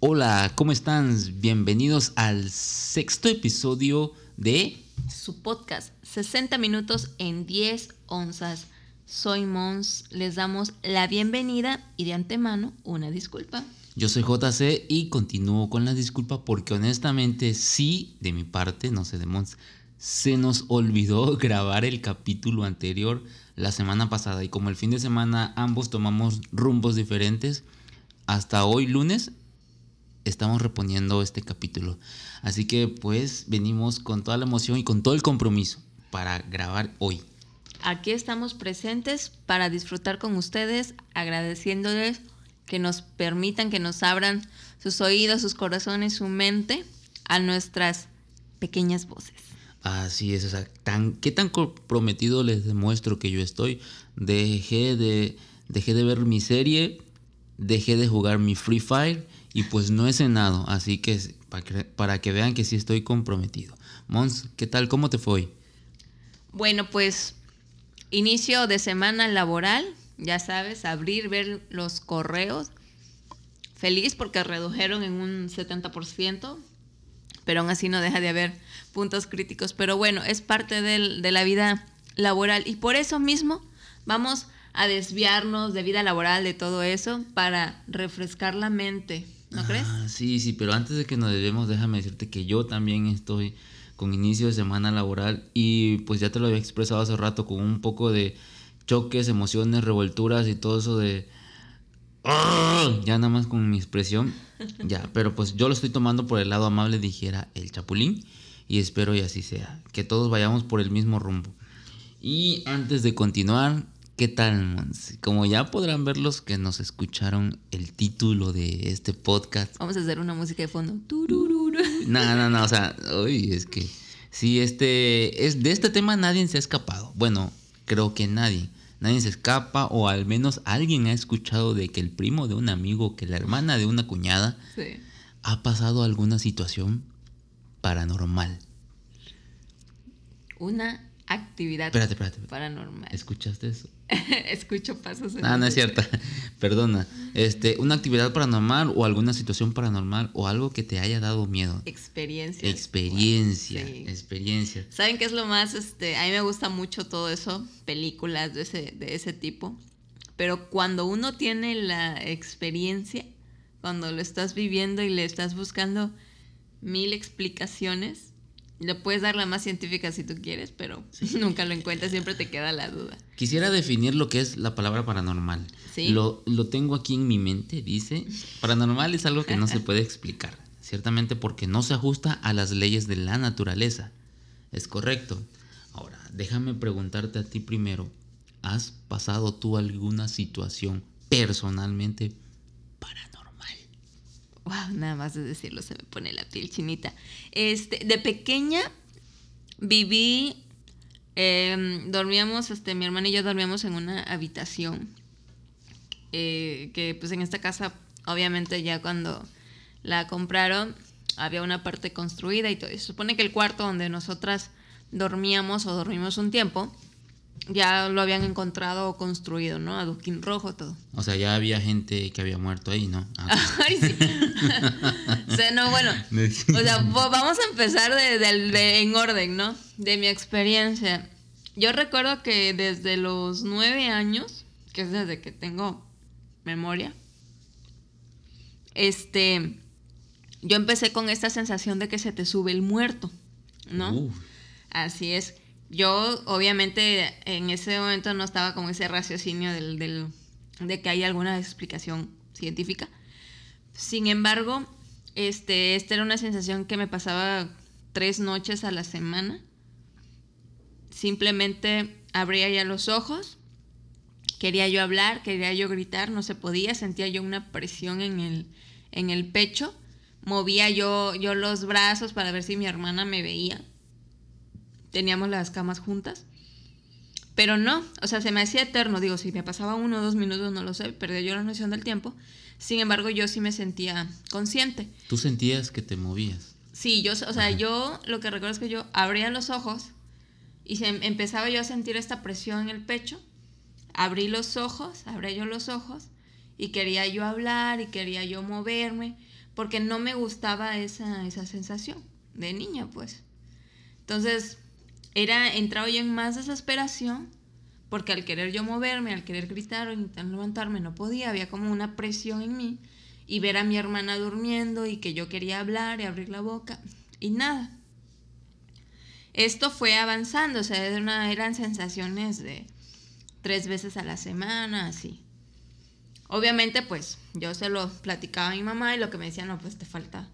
Hola, ¿cómo están? Bienvenidos al sexto episodio de su podcast 60 minutos en 10 onzas. Soy Mons, les damos la bienvenida y de antemano una disculpa. Yo soy JC y continúo con la disculpa porque honestamente sí, de mi parte, no sé de Mons, se nos olvidó grabar el capítulo anterior la semana pasada y como el fin de semana ambos tomamos rumbos diferentes, hasta hoy lunes estamos reponiendo este capítulo. Así que pues venimos con toda la emoción y con todo el compromiso para grabar hoy. Aquí estamos presentes para disfrutar con ustedes, agradeciéndoles que nos permitan, que nos abran sus oídos, sus corazones, su mente a nuestras pequeñas voces. Así es, o sea, tan, ¿qué tan comprometido les demuestro que yo estoy? Dejé de, dejé de ver mi serie, dejé de jugar mi Free Fire y pues no he cenado, así que para que, vean que sí estoy comprometido. Mons, ¿qué tal? ¿Cómo te fue? Bueno, pues inicio de semana laboral, ya sabes, abrir, ver los correos. Feliz porque redujeron en un 70%, pero aún así no deja de haber puntos críticos. Pero bueno, es parte de la vida laboral y por eso mismo vamos a desviarnos de vida laboral, de todo eso, para refrescar la mente ¿no crees? Ah, sí, sí, pero antes de que nos debemos, déjame decirte que yo también estoy con inicio de semana laboral y pues ya te lo había expresado hace rato con un poco de choques, emociones, revolturas y todo eso de... ¡Ah! Ya nada más con mi expresión. Ya, pero pues yo lo estoy tomando por el lado amable, dijera el chapulín, y espero y así sea, que todos vayamos por el mismo rumbo. Y antes de continuar, ¿Qué tal, Como ya podrán ver los que nos escucharon el título de este podcast. Vamos a hacer una música de fondo. No, no, no, o sea, uy, es que sí, este, es, de este tema nadie se ha escapado. Bueno, creo que nadie. Nadie se escapa o al menos alguien ha escuchado de que el primo de un amigo, que la hermana de una cuñada, ha pasado alguna situación paranormal. Una actividad espérate, espérate, paranormal. ¿Escuchaste eso? Escucho pasos. En ah, no es cierto. Perdona. Este, una actividad paranormal o alguna situación paranormal o algo que te haya dado miedo. Experiencia. Experiencia. Experiencia. ¿Saben qué es lo más? Este, a mí me gusta mucho todo eso, películas de ese, de ese tipo. Pero cuando uno tiene la experiencia, cuando lo estás viviendo y le estás buscando mil explicaciones, le puedes dar la más científica si tú quieres, pero nunca lo encuentras, siempre te queda la duda. Quisiera definir lo que es la palabra paranormal. ¿Sí? Lo, lo tengo aquí en mi mente, dice, paranormal es algo que no se puede explicar, ciertamente porque no se ajusta a las leyes de la naturaleza. Es correcto. Ahora, déjame preguntarte a ti primero, ¿has pasado tú alguna situación personalmente paranormal? Wow, nada más de decirlo se me pone la piel chinita. Este, de pequeña viví, em, dormíamos, este, mi hermana y yo dormíamos en una habitación. Eh, que pues en esta casa, obviamente ya cuando la compraron, había una parte construida y todo. se supone que el cuarto donde nosotras dormíamos o dormimos un tiempo, ya lo habían encontrado o construido, ¿no? Adoquín rojo, todo. O sea, ya había gente que había muerto ahí, ¿no? Ah, Ay, sí. o sea, no, bueno. o sea, vamos a empezar de, en orden, ¿no? De mi experiencia. Yo recuerdo que desde los nueve años, que es desde que tengo memoria, este, yo empecé con esta sensación de que se te sube el muerto, ¿no? Así es yo obviamente en ese momento no estaba con ese raciocinio del, de que hay alguna explicación científica. Sin embargo, este, esta era una sensación que me pasaba tres noches a la semana. Simplemente abría ya los ojos, quería yo hablar, quería yo gritar, no se podía, sentía yo una presión en el, en el pecho, movía yo, yo los brazos para ver si mi hermana me veía teníamos las camas juntas. Pero no, o sea, se me hacía eterno. Digo, si me pasaba uno o dos minutos, no lo sé, perdí yo la noción del tiempo. Sin embargo, yo sí me sentía consciente. ¿Tú sentías que te movías? Sí, yo, o sea, yo lo que recuerdo es que yo abría los ojos y se, empezaba yo a sentir esta presión en el pecho. Abrí los ojos, abrí yo los ojos y quería yo hablar y quería yo moverme, porque no me gustaba esa, esa sensación de niña, pues. Entonces, era, entraba yo en más desesperación, porque al querer yo moverme, al querer gritar o intentar levantarme, no podía, había como una presión en mí, y ver a mi hermana durmiendo y que yo quería hablar y abrir la boca, y nada. Esto fue avanzando, o sea, eran sensaciones de tres veces a la semana, así. Obviamente, pues yo se lo platicaba a mi mamá y lo que me decía, no, pues te falta,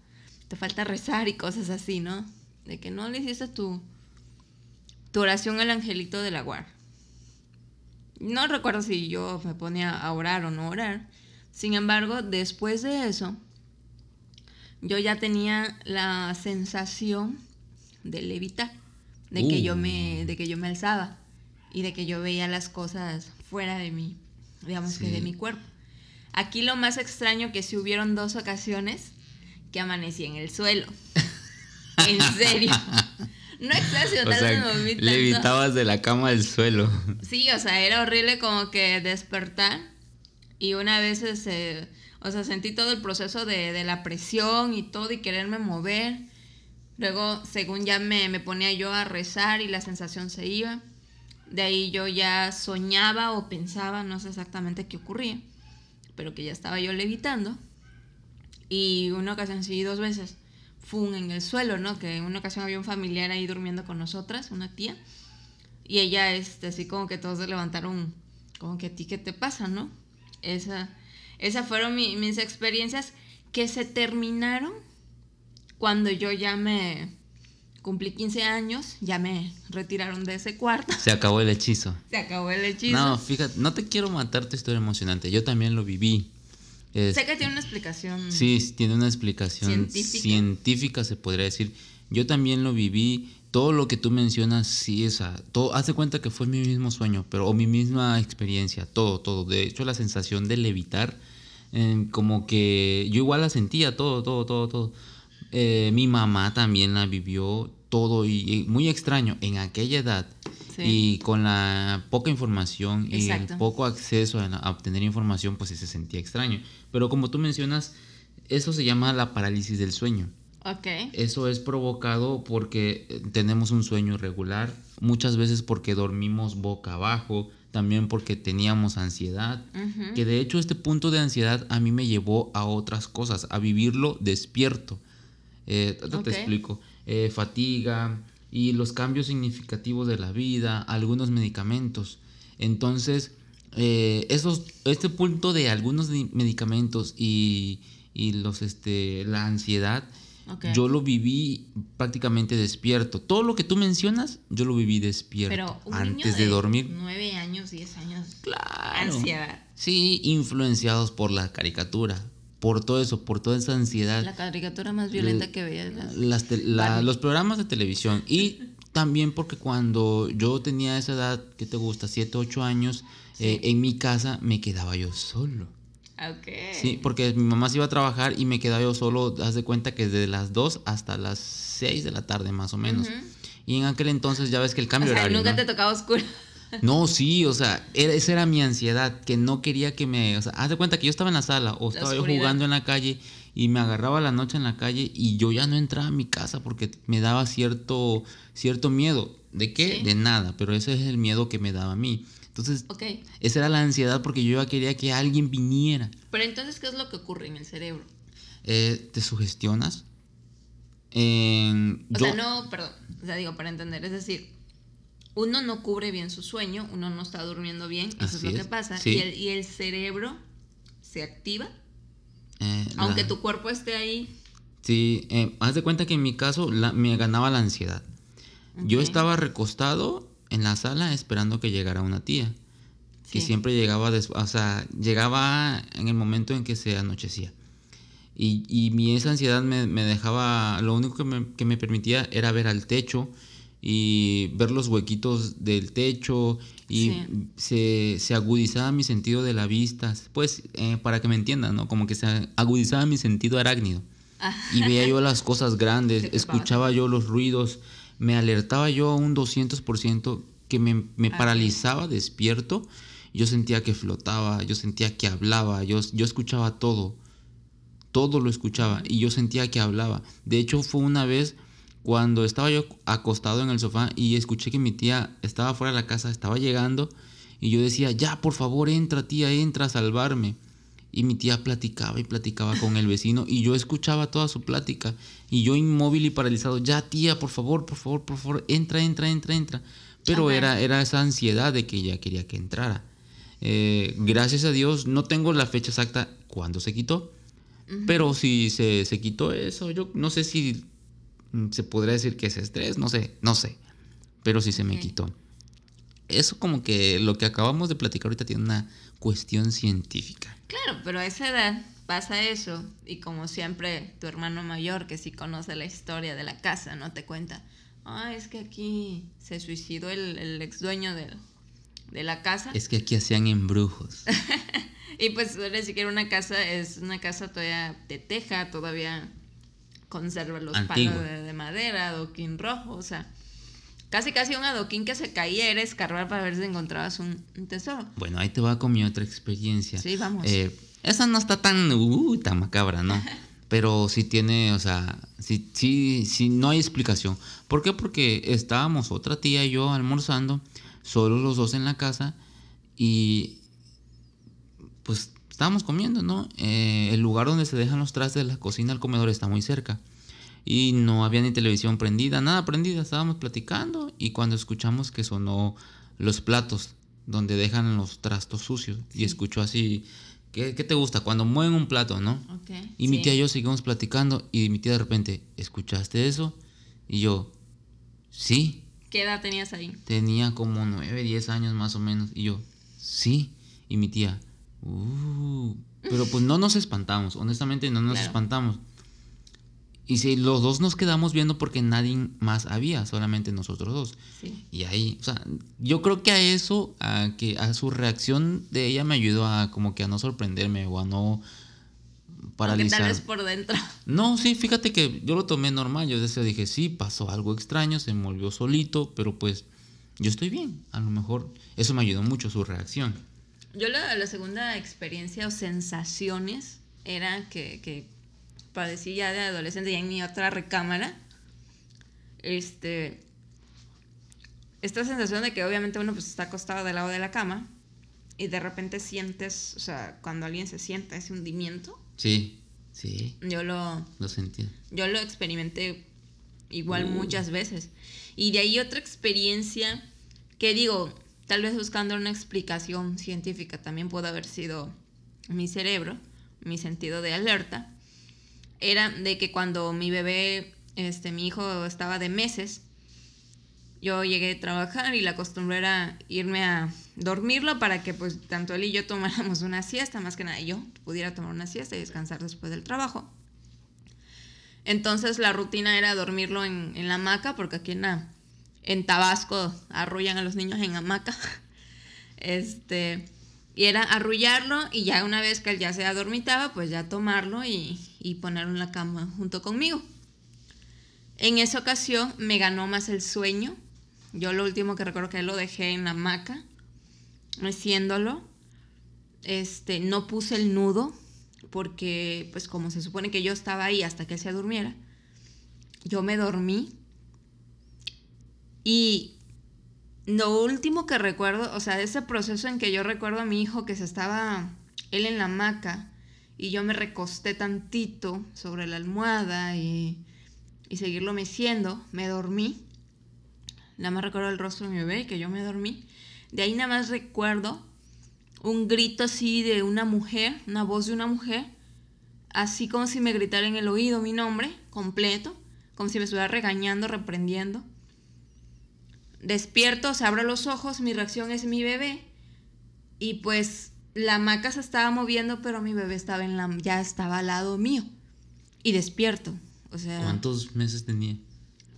te falta rezar y cosas así, ¿no? De que no le hiciste tu, tu oración al angelito de la guarda. No recuerdo si yo me ponía a orar o no orar. Sin embargo, después de eso, yo ya tenía la sensación de levitar, de que yo me, uh. de que yo me alzaba y de que yo veía las cosas fuera de mí, digamos que de mi cuerpo. Aquí lo más extraño que si hubieron dos ocasiones que amanecí en el suelo. en serio. No exagero, o sea, Levitabas de la cama al suelo. Sí, o sea, era horrible como que despertar y una vez ese, o sea, sentí todo el proceso de, de, la presión y todo y quererme mover. Luego, según ya me, me ponía yo a rezar y la sensación se iba. De ahí yo ya soñaba o pensaba, no sé exactamente qué ocurría pero que ya estaba yo levitando. Y una ocasión, sí, dos veces, fue en el suelo, ¿no? Que en una ocasión había un familiar ahí durmiendo con nosotras, una tía. Y ella, este, así como que todos se levantaron, como que a ti, ¿qué te pasa, no? Esa, esas fueron mis experiencias que se terminaron cuando yo ya me, cumplí 15 años, ya me retiraron de ese cuarto. Se acabó el hechizo. Se acabó el hechizo. No, fíjate, no te quiero matar tu historia emocionante, yo también lo viví. Sé que tiene una explicación. Sí, tiene una explicación científica. se podría decir. Yo también lo viví. Todo lo que tú mencionas, sí, esa. Todo, haz de cuenta que fue mi mismo sueño, pero o mi misma experiencia, todo, todo. De hecho, la sensación de levitar, eh, como que yo igual la sentía, todo, todo, todo, todo. Eh, mi mamá también la vivió todo y, muy extraño en aquella edad y con la poca información y el poco acceso a, obtener información, pues se sentía extraño. Pero como tú mencionas, eso se llama la parálisis del sueño. Okay. Eso es provocado porque eh, tenemos un sueño irregular, muchas veces porque dormimos boca abajo, también porque teníamos ansiedad, que de hecho este punto de ansiedad a mí me llevó a otras cosas, a vivirlo despierto. Eh, te explico. Eh, fatiga y los cambios significativos de la vida, algunos medicamentos. Entonces, eh, esos, este punto de algunos medicamentos y, y los, este, la ansiedad, yo lo viví prácticamente despierto. Todo lo que tú mencionas, yo lo viví despierto antes de, dormir. Nueve años, diez años. Claro. Ansiedad. Sí, influenciados por la caricatura por todo eso, por toda esa ansiedad. La caricatura más violenta que veía. los programas de televisión. Y también porque cuando yo tenía esa edad, ¿qué te gusta? Siete, ocho años, eh, en mi casa me quedaba yo solo. Okay. Sí, porque mi mamá se iba a trabajar y me quedaba yo solo, haz de cuenta que desde las 2 hasta las 6 de la tarde más o menos. Y en aquel entonces ya ves que el cambio o sea, Nunca te tocaba oscuro. No, sí, o sea, esa era mi ansiedad, que no quería que me... O sea, haz de cuenta que yo estaba en la sala o estaba yo jugando en la calle y me agarraba la noche en la calle y yo ya no entraba a mi casa porque me daba cierto, cierto miedo. ¿De qué? De nada, pero ese es el miedo que me daba a mí. Entonces, esa era la ansiedad porque yo ya quería que alguien viniera. Pero entonces, ¿qué es lo que ocurre en el cerebro? Eh, te sugestionas. o sea, no, perdón, o sea, digo, para entender, es decir, uno no cubre bien su sueño, uno no está durmiendo bien, eso es lo que pasa. Y, el, cerebro se activa, eh, aunque tu cuerpo esté ahí. Sí, eh, haz de cuenta que en mi caso me ganaba la ansiedad. Yo estaba recostado en la sala esperando que llegara una tía, que siempre llegaba, o sea, llegaba en el momento en que se anochecía. Y, y mi, esa ansiedad me, me, dejaba, lo único que me, que me permitía era ver al techo y ver los huequitos del techo y se, agudizaba mi sentido de la vista, pues eh, para que me entiendan, ¿no? Como que se agudizaba mi sentido arácnido ah. y veía yo las cosas grandes, escuchaba yo los ruidos, me alertaba yo a un 200% que me, me paralizaba despierto, yo sentía que flotaba, yo sentía que hablaba, yo, yo escuchaba todo todo lo escuchaba y yo sentía que hablaba. De hecho, fue una vez cuando estaba yo acostado en el sofá y escuché que mi tía estaba fuera de la casa, estaba llegando y yo decía, ya, por favor, entra, tía, entra a salvarme. Y mi tía platicaba y platicaba con el vecino y yo escuchaba toda su plática y yo inmóvil y paralizado, ya, tía, por favor, por favor, por favor, entra, entra, entra, entra. Pero era, era esa ansiedad de que ella quería que entrara. Eh, gracias a Dios, no tengo la fecha exacta cuando se quitó, pero si se, se quitó eso, yo no sé si Mm, se podría decir que es estrés, no sé, no sé, pero sí se me quitó. Eso como que lo que acabamos de platicar ahorita tiene una cuestión científica. Claro, pero a esa edad pasa eso y como siempre tu hermano mayor que sí conoce la historia de la casa, ¿no? Te cuenta, ah, es que aquí se suicidó el, ex dueño de, de la casa. Es que aquí hacían embrujos. y pues ni siquiera una casa, es una casa todavía de teja, todavía conserva los palos de, madera, adoquín rojo, o sea, casi casi un adoquín que se caía era escarbar para ver si encontrabas un, tesoro. Bueno, ahí te va con mi otra experiencia. Sí, vamos. Eh, esa no está tan, uh, tan macabra, ¿no? Pero sí tiene, o sea, sí, sí, sí, no hay explicación. ¿Por qué? Porque estábamos otra tía y yo almorzando, solo los dos en la casa, y pues estábamos comiendo, ¿no? Eh, el lugar donde se dejan los trastes de la cocina al comedor está muy cerca. Y no había ni televisión prendida, nada prendida. Estábamos platicando y cuando escuchamos que sonó los platos donde dejan los trastos sucios. Y escuchó así, ¿qué, te gusta? Cuando mueven un plato, ¿no? y mi tía y yo seguimos platicando y mi tía de repente, ¿escuchaste eso? Y yo, sí. ¿Qué edad tenías ahí? Tenía como 9, 10 años más o menos. Y yo, sí. Y mi tía, Uh, pero pues no nos espantamos, honestamente no nos espantamos. Y si los dos nos quedamos viendo porque nadie más había, solamente nosotros dos. Y ahí, o sea, yo creo que a eso, a que a su reacción de ella me ayudó a como que a no sorprenderme o a no paralizar. tal vez por dentro. No, sí, fíjate que yo lo tomé normal. Yo desde dije, sí, pasó algo extraño, se volvió solito, pero pues yo estoy bien. A lo mejor eso me ayudó mucho su reacción. Yo la, la, segunda experiencia o sensaciones era que, que padecí ya de adolescente, ya en mi otra recámara. Este. Esta sensación de que obviamente uno pues está acostado del lado de la cama y de repente sientes, o sea, cuando alguien se sienta ese hundimiento. Sí, sí. Yo lo. Lo sentí. Yo lo experimenté igual muchas veces. Y de ahí otra experiencia que digo, Tal vez buscando una explicación científica también pudo haber sido mi cerebro, mi sentido de alerta. Era de que cuando mi bebé, este, mi hijo estaba de meses, yo llegué a trabajar y la costumbre era irme a dormirlo para que pues tanto él y yo tomáramos una siesta, más que nada yo pudiera tomar una siesta y descansar después del trabajo. Entonces la rutina era dormirlo en, la hamaca, porque aquí en en Tabasco arrullan a los niños en hamaca. Este, y era arrullarlo y ya una vez que él ya se adormitaba, pues ya tomarlo y, y ponerlo en la cama junto conmigo. En esa ocasión me ganó más el sueño. Yo lo último que recuerdo que lo dejé en la hamaca, meciéndolo. Este, no puse el nudo porque pues como se supone que yo estaba ahí hasta que se durmiera, yo me dormí y lo último que recuerdo, o sea, ese proceso en que yo recuerdo a mi hijo que se estaba él en la hamaca y yo me recosté tantito sobre la almohada y, y seguirlo meciendo, me dormí. Nada más recuerdo el rostro de mi bebé, que yo me dormí. De ahí nada más recuerdo un grito así de una mujer, una voz de una mujer, así como si me gritara en el oído mi nombre completo, como si me estuviera regañando, reprendiendo. Despierto, se abro los ojos, mi reacción es mi bebé. Y pues la hamaca se estaba moviendo, pero mi bebé estaba en la, ya estaba al lado mío. Y despierto. O sea. ¿Cuántos meses tenía?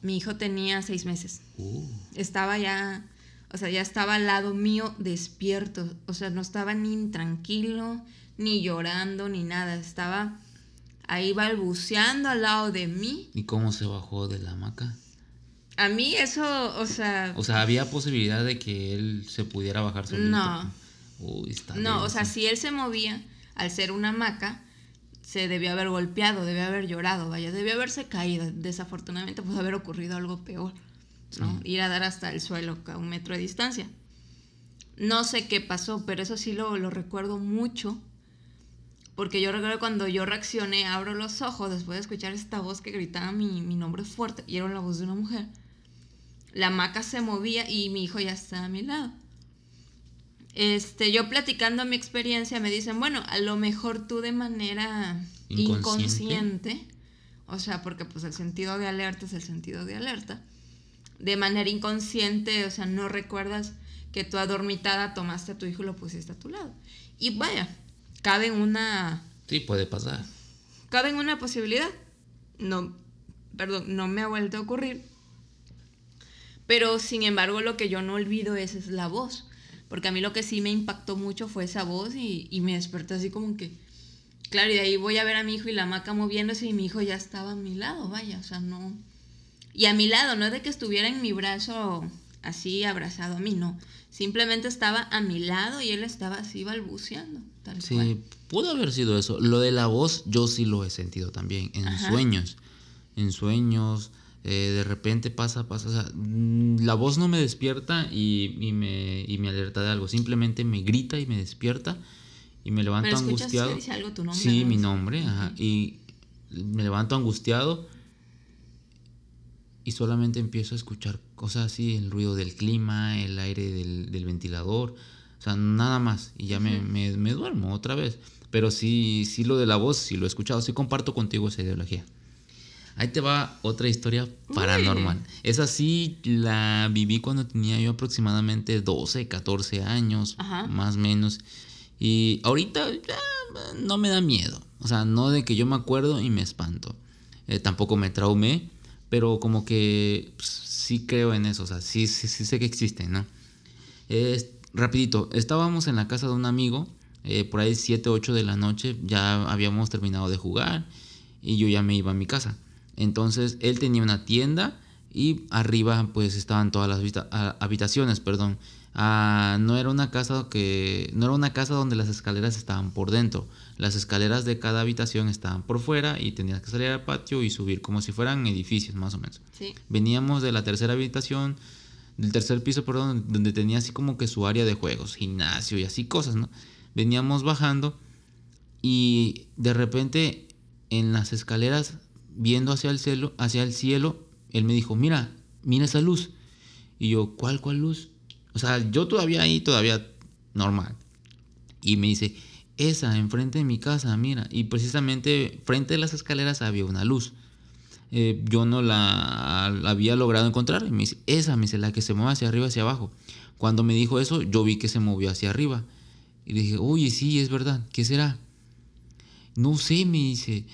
Mi hijo tenía seis meses. Uh. Estaba ya. O sea, ya estaba al lado mío despierto. O sea, no estaba ni tranquilo, ni llorando, ni nada. Estaba ahí balbuceando al lado de mí. ¿Y cómo se bajó de la hamaca? A mí eso, o sea... O sea, ¿había posibilidad de que él se pudiera bajar solito? No. No, o sea, si él se movía, al ser una hamaca, se debió haber golpeado, debió haber llorado, vaya, debió haberse caído. Desafortunadamente pudo haber ocurrido algo peor, ¿no? Ir a dar hasta el suelo a un metro de distancia. No sé qué pasó, pero eso sí lo, lo recuerdo mucho. Porque yo recuerdo cuando yo reaccioné, abro los ojos después de escuchar esta voz que gritaba mi, mi nombre fuerte y era la voz de una mujer. La hamaca se movía y mi hijo ya estaba a mi lado. Este, yo platicando mi experiencia me dicen, bueno, a lo mejor tú de manera inconsciente, inconsciente o sea, porque pues el sentido de alerta es el sentido de alerta, de manera inconsciente, o sea, no recuerdas que tú adormitada tomaste a tu hijo y lo pusiste a tu lado. Y vaya, cabe una... Sí, puede pasar. Cabe en una posibilidad. No, perdón, no me ha vuelto a ocurrir. Pero sin embargo, lo que yo no olvido es, es la voz. Porque a mí lo que sí me impactó mucho fue esa voz y, y me desperté así como que... Claro, y de ahí voy a ver a mi hijo y la maca moviéndose y mi hijo ya estaba a mi lado, vaya, o sea, no... Y a mi lado, no de que estuviera en mi brazo así abrazado a mí, no. Simplemente estaba a mi lado y él estaba así balbuceando. Tal sí, pudo haber sido eso. Lo de la voz yo sí lo he sentido también, en sueños. En sueños, eh, de repente pasa, pasa. O sea, mm, la voz no me despierta y, me, y, me, alerta de algo. Simplemente me grita y me despierta y me levanto angustiado. Dice algo, tu nombre, sí, mi nombre. Ajá, y me levanto angustiado y solamente empiezo a escuchar cosas así, el ruido del clima, el aire del, del ventilador, o sea, nada más. Y ya me, me, me, duermo otra vez. Pero sí, sí lo de la voz, sí lo he escuchado, sí comparto contigo esa ideología. Ahí te va otra historia paranormal. Esa sí la viví cuando tenía yo aproximadamente 12, 14 años, más o menos. Y ahorita ya no me da miedo. O sea, no de que yo me acuerdo y me espanto. Eh, tampoco me traumé, pero como que pues, sí creo en eso. O sea, sí, sí, sí sé que existen, ¿no? rapidito, estábamos en la casa de un amigo, eh, por ahí 7, 8 de la noche, ya habíamos terminado de jugar y yo ya me iba a mi casa. Entonces él tenía una tienda y arriba pues estaban todas las habitaciones, perdón. Ah, no era una casa que no era una casa donde las escaleras estaban por dentro. Las escaleras de cada habitación estaban por fuera y tenías que salir al patio y subir como si fueran edificios más o menos. Veníamos de la tercera habitación, del tercer piso, perdón, donde tenía así como que su área de juegos, gimnasio y así cosas, ¿no? Veníamos bajando y de repente en las escaleras viendo hacia el cielo, hacia el cielo, él me dijo, mira, mira esa luz. Y yo, ¿cuál, cuál luz? O sea, yo todavía ahí, todavía normal. Y me dice, esa, enfrente de mi casa, mira. Y precisamente frente de las escaleras había una luz. Eh, yo no la, había logrado encontrar. Y me dice, esa, me dice, la que se mueve hacia arriba, hacia abajo. Cuando me dijo eso, yo vi que se movió hacia arriba. Y dije, oye, sí, es verdad, ¿qué será? No sé, me dice,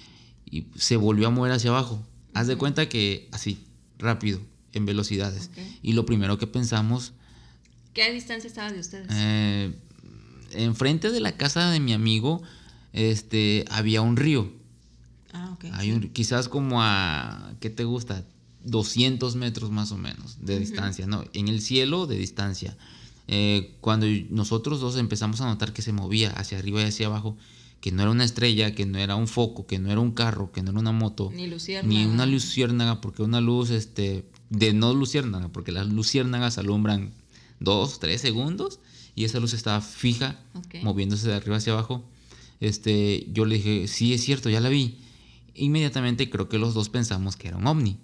y se volvió a mover hacia abajo. Haz de cuenta que así, rápido, en velocidades. Y lo primero que pensamos... ¿Qué distancia estaba de ustedes? Eh, enfrente de la casa de mi amigo este, había un río. Ah, ok. Hay quizás como a, ¿qué te gusta? 200 metros más o menos de distancia, ¿no? En el cielo de distancia. Eh, cuando nosotros dos empezamos a notar que se movía hacia arriba y hacia abajo, que no era una estrella, que no era un foco, que no era un carro, que no era una moto, ni, luciérnaga. ni una luciérnaga, porque una luz este, de no luciérnaga, porque las luciérnagas alumbran dos, tres segundos y esa luz estaba fija, moviéndose de arriba hacia abajo. Este, yo le dije, sí, es cierto, ya la vi. Inmediatamente creo que los dos pensamos que era un ovni.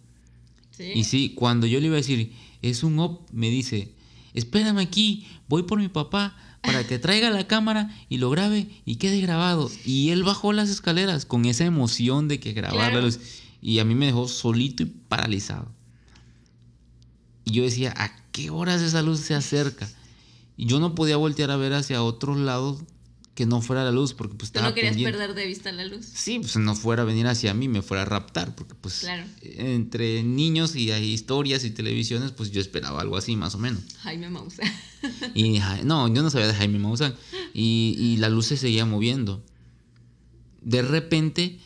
Y sí, cuando yo le iba a decir, es un ovni, me dice, espérame aquí, voy por mi papá para que traiga la cámara y lo grabe y quede grabado. Y él bajó las escaleras con esa emoción de que grabar la luz. Y a mí me dejó solito y paralizado. Y yo decía, ¿a qué horas esa luz se acerca? Y yo no podía voltear a ver hacia otros lados que no fuera la luz porque pues Tú no querías perder de vista la luz. Sí, pues no fuera a venir hacia mí, me fuera a raptar, porque pues entre niños y hay historias y televisiones, pues yo esperaba algo así más o menos. Jaime Maussan. y no, yo no sabía de Jaime Maussan. Y, y la luz se seguía moviendo. De repente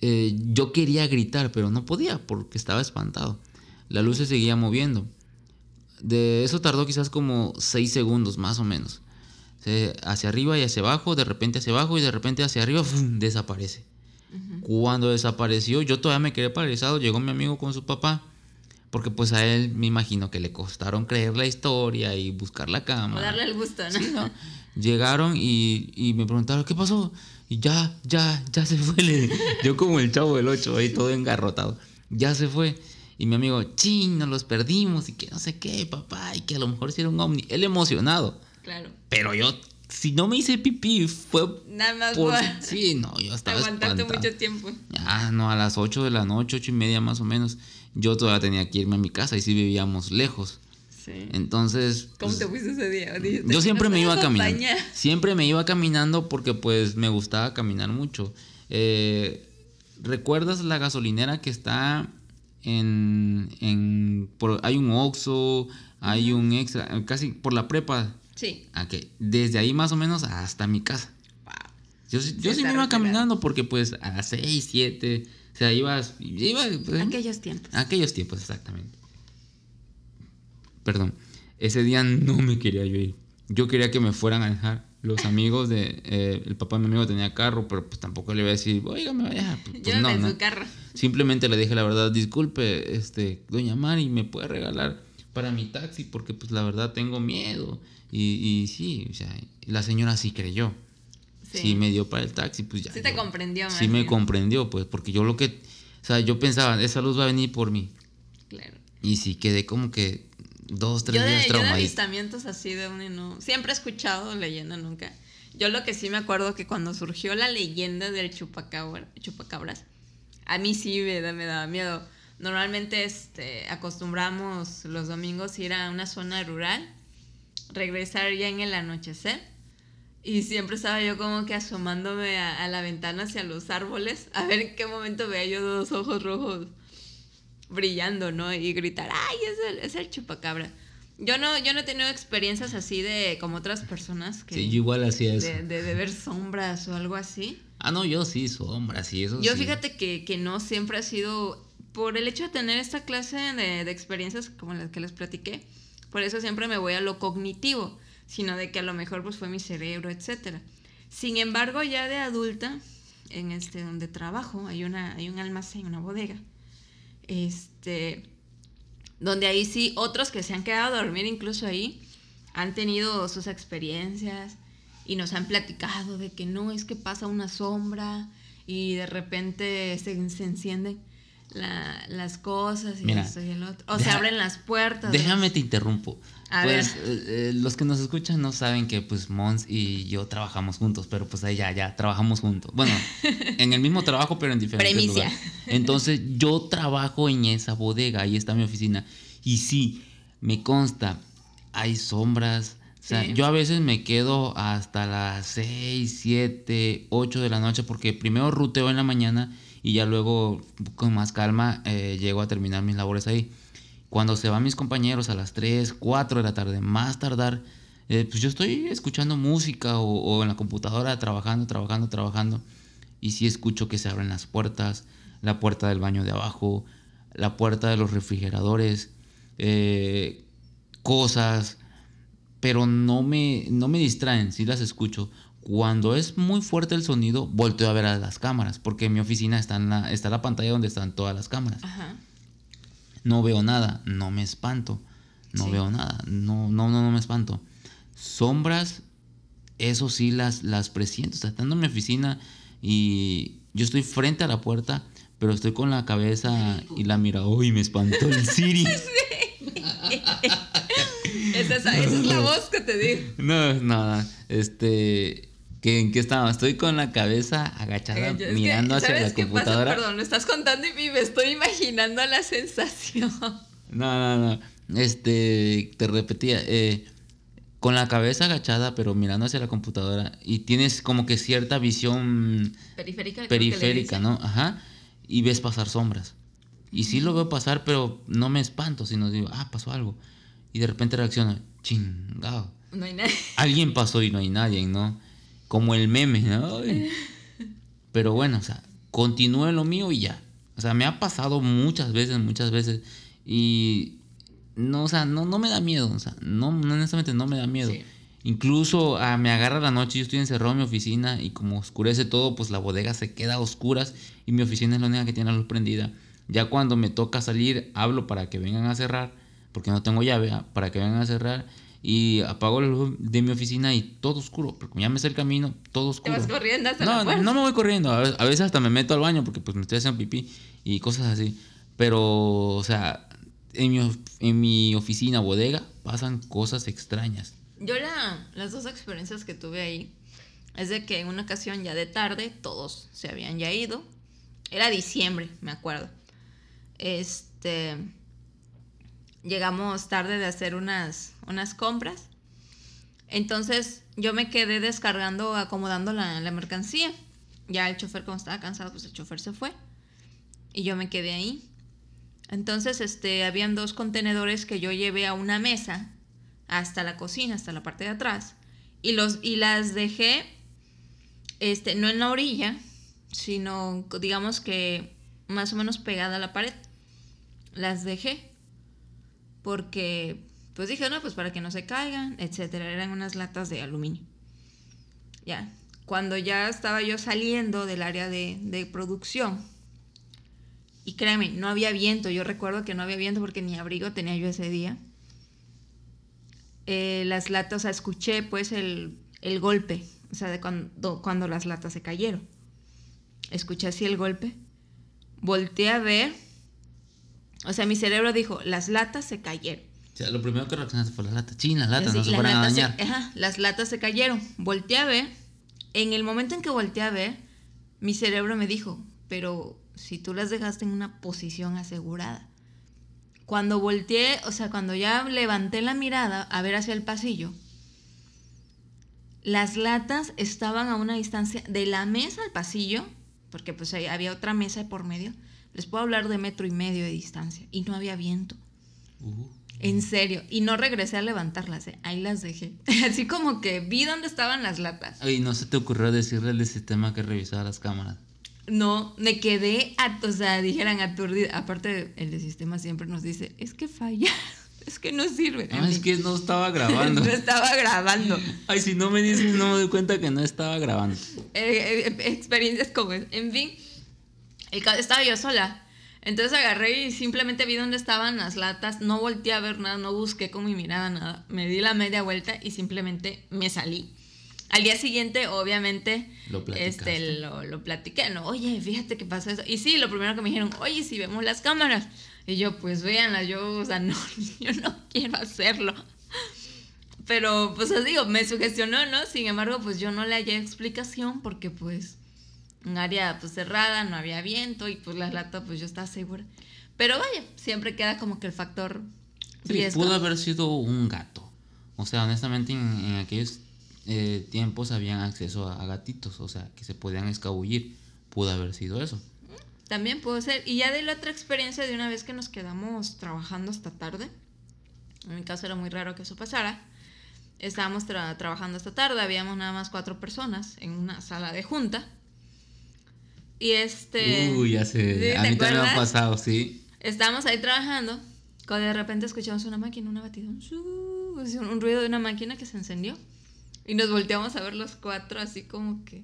eh, yo quería gritar, pero no podía porque estaba espantado. La luz se seguía moviendo. De eso tardó quizás como seis segundos, más o menos hacia arriba y hacia abajo, de repente hacia abajo y de repente hacia arriba, desaparece. Cuando desapareció, yo todavía me quedé paralizado. Llegó mi amigo con su papá. Porque pues a él me imagino que le costaron creer la historia y buscar la cama. O darle el gusto, ¿no? Sí, ¿no? Llegaron y, y me preguntaron, ¿qué pasó? Y ya, ya, ya se fue. le- Yo como el chavo del 8 ahí todo engarrotado. Ya se fue. Y mi amigo, ching, nos los perdimos y que no sé qué, papá, y que a lo mejor sí era un ovni. Él emocionado. Claro. Pero yo, si no me hice pipí, fue Nada más por... por Sí, no, yo estaba aguantarte espantado. mucho tiempo. Ah, no, a las 8 de la noche, ocho y media más o menos, yo todavía tenía que irme a mi casa y sí vivíamos lejos. Sí. Entonces... ¿Cómo pues, te fuiste ese día? Dijiste, yo siempre "¿Me me iba caminando. acompañar?" Siempre me iba caminando porque pues me gustaba caminar mucho. Eh, ¿Recuerdas la gasolinera que está en... en por- hay un Oxxo, hay un extra, casi por la prepa? Sí. Ok, desde ahí más o menos hasta mi casa. Wow. Yo, sí- yo sí me iba caminando porque pues a las 6, 7, o sea, ibas... Iba, pues, Aquellos tiempos. Aquellos tiempos, exactamente. Perdón, ese día no me quería yo ir. Yo quería que me fueran a dejar. Los amigos de... eh, el papá de mi amigo tenía carro, pero pues tampoco le iba a decir, oiga, me voy a dejar. Pues, pues, Llévame no, en no. su carro. Simplemente le dije la verdad, disculpe, este, doña Mari, ¿me puede regalar para mi taxi? Porque pues la verdad tengo miedo. Y, y sí, o sea, la señora sí creyó. Sí. Sí. me dio para el taxi, pues ya. Sí te yo- comprendió, más Sí me bien. comprendió, pues, porque yo lo que... O sea, yo pensaba, esa luz va a venir por mí. Claro. Y sí quedé como que dos, tres Yo de, días yo de avistamientos así de un y no. Siempre he escuchado leyenda, nunca. Yo lo que sí me acuerdo que cuando surgió la leyenda del chupacabra, chupacabras, a mí sí me, me daba miedo. Normalmente este, acostumbramos los domingos ir a una zona rural, regresar ya en el anochecer. Y siempre estaba yo como que asomándome a, a la ventana hacia los árboles, a ver en qué momento veía yo dos ojos rojos brillando, ¿no? Y gritar, ¡ay, es el, es el chupacabra! Yo no, yo no he tenido experiencias así de como otras personas que Sí, yo igual hacía eso. de, de- de ver sombras o algo así. Ah, no, yo sí, sombras y eso Yo sí. fíjate que, que no siempre ha sido por el hecho de tener esta clase de, experiencias como las que les platiqué. Por eso siempre me voy a lo cognitivo, sino de que a lo mejor pues fue mi cerebro, etcétera. Sin embargo, ya de adulta, en este donde trabajo, hay una hay un almacén, una bodega. Este donde ahí sí otros que se han quedado a dormir incluso ahí han tenido sus experiencias y nos han platicado de que no es que pasa una sombra y de repente se, se encienden la- las cosas y Mira, esto y el otro. O se deja- abren las puertas. Déjame te interrumpo. A pues ver. eh, eh, los que nos escuchan no saben que pues Mons y yo trabajamos juntos, pero pues ahí ya, ya, trabajamos juntos. Bueno, en el mismo trabajo, pero en diferentes Premicia. lugares. Entonces yo trabajo en esa bodega, ahí está mi oficina. Y sí, me consta, hay sombras. O sea, Sí. yo a veces me quedo hasta las 6, 7, 8 de la noche porque primero ruteo en la mañana y ya luego con más calma eh, llego a terminar mis labores ahí. Cuando se van mis compañeros a las 3, 4 de la tarde, más tardar, eh, pues yo estoy escuchando música o, en la computadora trabajando, trabajando, trabajando. Y sí escucho que se abren las puertas, la puerta del baño de abajo, la puerta de los refrigeradores, eh, cosas, pero no me, no me distraen, sí las escucho. Cuando es muy fuerte el sonido, volteo a ver a las cámaras, porque en mi oficina está, en la, está la pantalla donde están todas las cámaras. Ajá. No veo nada, no me espanto, no Sí. veo nada, no, no, no, no me espanto. Sombras, eso sí las, las presiento, o sea, estando en mi oficina y yo estoy frente a la puerta, pero estoy con la cabeza y la mira, uy, me espantó el Siri. Esa, es- esa es la voz que te digo. No, nada, este, ¿qué, ¿en qué estaba? Estoy con la cabeza agachada, que, mirando hacia ¿sabes la qué pasa? computadora. Perdón, lo estás contando y me estoy imaginando la sensación. No, no, no. Este, te repetía, eh, con la cabeza agachada, pero mirando hacia la computadora, y tienes como que cierta visión Periférica. que periférica. ¿no? Ajá. Y ves pasar sombras. Y sí lo veo pasar, pero no me espanto, sino digo, ah, pasó algo. Y de repente reacciono, chingado. No hay nadie. Alguien pasó y no hay nadie, ¿no? Como el meme, ¿no? Pero bueno, o sea, continúe lo mío y ya. O sea, me ha pasado muchas veces, muchas veces. Y no, o sea, no, no me da miedo. O sea, no, no, honestamente no me da miedo. Sí. Incluso ah, me agarra la noche, yo estoy encerrado en mi oficina y como oscurece todo, pues la bodega se queda a oscuras y mi oficina es la única que tiene la luz prendida. Ya cuando me toca salir, hablo para que vengan a cerrar, porque no tengo llave, ah, para que vengan a cerrar y apago la luz de mi oficina y todo oscuro, porque ya me sé el camino, todo oscuro. ¿Te vas corriendo hasta no, la no me voy corriendo, a veces, a veces hasta me meto al baño porque pues me estoy haciendo pipí y cosas así. Pero, o sea, en mi, en mi oficina, bodega, pasan cosas extrañas. Yo la, las dos experiencias que tuve ahí es de que en una ocasión ya de tarde todos se habían ya ido. Era diciembre, me acuerdo. Este llegamos tarde de hacer unas, unas compras. Entonces yo me quedé descargando, acomodando la, mercancía. Ya el chofer, como estaba cansado, pues el chofer se fue. Y yo me quedé ahí. Entonces, este, habían dos contenedores que yo llevé a una mesa hasta la cocina, hasta la parte de atrás. Y, los, y las dejé, este, no en la orilla, sino digamos que más o menos pegada a la pared. Las dejé porque, pues dije, no, pues para que no se caigan, etcétera. Eran unas latas de aluminio. Ya, cuando ya estaba yo saliendo del área de, producción, y créeme, no había viento. Yo recuerdo que no había viento porque ni abrigo tenía yo ese día. Eh, las latas, escuché pues el, el golpe, o sea, de cuando, cuando las latas se cayeron. Escuché así el golpe. Volteé a ver. O sea, mi cerebro dijo, las latas se cayeron. O sea, lo primero que reaccionaste fue las latas. Chin, las latas, Así, no se fueran a se- dañar. ajá, las latas se cayeron. Volteé a ver. En el momento en que volteé a ver, mi cerebro me dijo, pero si tú las dejaste en una posición asegurada. Cuando volteé, o sea, cuando ya levanté la mirada a ver hacia el pasillo, las latas estaban a una distancia de la mesa al pasillo, porque pues ahí había otra mesa por medio. Les puedo hablar de metro y medio de distancia y no había viento. Uh, En serio. Y no regresé a levantarlas, ¿eh? ahí las dejé. Así como que vi dónde estaban las latas. Ay, no se te ocurrió decirle al sistema que revisara las cámaras. No, me quedé, at- o sea, dijeran aturdida. Aparte, el de sistema siempre nos dice, es que falla, es que no sirve. Ah, es que no estaba grabando. no estaba grabando. Ay, si no me dices, no me doy cuenta que no estaba grabando. Eh, eh, experiencias como es. En fin, el estaba yo sola. Entonces agarré y simplemente vi dónde estaban las latas. No volteé a ver nada, no busqué con mi mirada nada. Me di la media vuelta y simplemente me salí. Al día siguiente, obviamente, Lo este, lo, lo platiqué. No, oye, fíjate que pasó eso. Y sí, lo primero que me dijeron, oye, si vemos las cámaras. Y yo, pues véanlas, yo, o sea, no, yo no quiero hacerlo. Pero, pues os digo, me sugestionó, ¿no? Sin embargo, pues yo no le hallé explicación porque, pues, un área pues cerrada, no había viento y pues la lata, pues yo estaba segura. Pero vaya, siempre queda como que el factor Sí, riesgo. pudo haber sido un gato. O sea, honestamente, en, en aquellos eh, tiempos habían acceso a, a gatitos, o sea, que se podían escabullir. Pudo haber sido eso. También pudo ser. Y ya de la otra experiencia de una vez que nos quedamos trabajando hasta tarde. En mi caso era muy raro que eso pasara. Estábamos tra- trabajando hasta tarde, habíamos nada más cuatro personas en una sala de junta. Y este. Uy, ya ¿Sí? sé. ¿Te A mí también me ha pasado, sí. Estábamos ahí trabajando, cuando de repente escuchamos una máquina, una batida, un, un- un ruido de una máquina que se encendió. Y nos volteamos a ver los cuatro, así como que.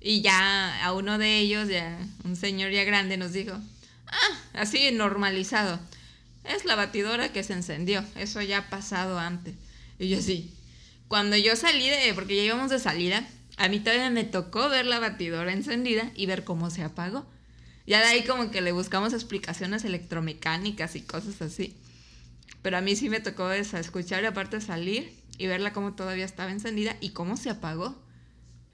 Y ya a uno de ellos, ya un señor ya grande, nos dijo: Ah, así normalizado. Es la batidora que se encendió. Eso ya ha pasado antes. Y yo así. Cuando yo salí de. Porque ya íbamos de salida. A mí todavía me tocó ver la batidora encendida y ver cómo se apagó. Ya de ahí como que le buscamos explicaciones electromecánicas y cosas así. Pero a mí sí me tocó esa, escuchar y aparte salir y verla cómo todavía estaba encendida y cómo se apagó.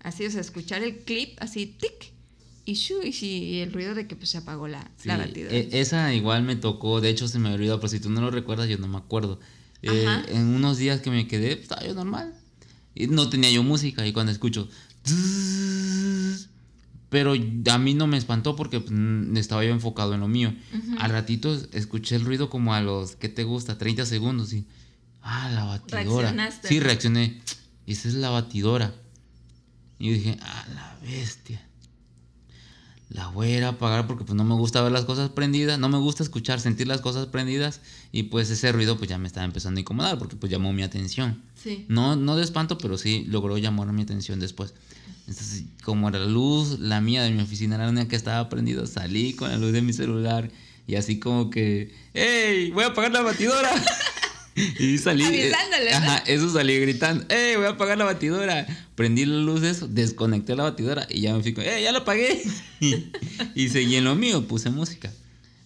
Así, o sea, escuchar el clip así, tic, y shu, y, y el ruido de que pues se apagó la, Sí, la batidora. e- esa igual me tocó, de hecho se me olvidó, pero si tú no lo recuerdas yo no me acuerdo. Eh, en unos días que me quedé, estaba yo normal. Y no tenía yo música y cuando escucho... Pero a mí no me espantó porque pues, estaba yo enfocado en lo mío. Al ratito escuché el ruido como a los, ¿qué te gusta? 30 segundos y... Ah, la batidora. Reaccionaste, Sí, reaccioné. Esa es la batidora. Y yo dije, ah, la bestia. La voy a ir a apagar porque pues no me gusta ver las cosas prendidas, no me gusta escuchar, sentir las cosas prendidas y pues ese ruido pues ya me estaba empezando a incomodar porque pues llamó mi atención. Sí. No, no de espanto, pero sí logró llamar mi atención después. Entonces, como la luz, la mía de mi oficina era la única que estaba prendida, salí con la luz de mi celular y así como que, ¡Ey! Voy a apagar la batidora. y salí. eh, Avisándole. Ajá, eso salí gritando, ¡Ey! Voy a apagar la batidora. Prendí la luz de eso, desconecté la batidora y ya me fui con, ¡Ey! Ya la apagué. y seguí en lo mío, puse música.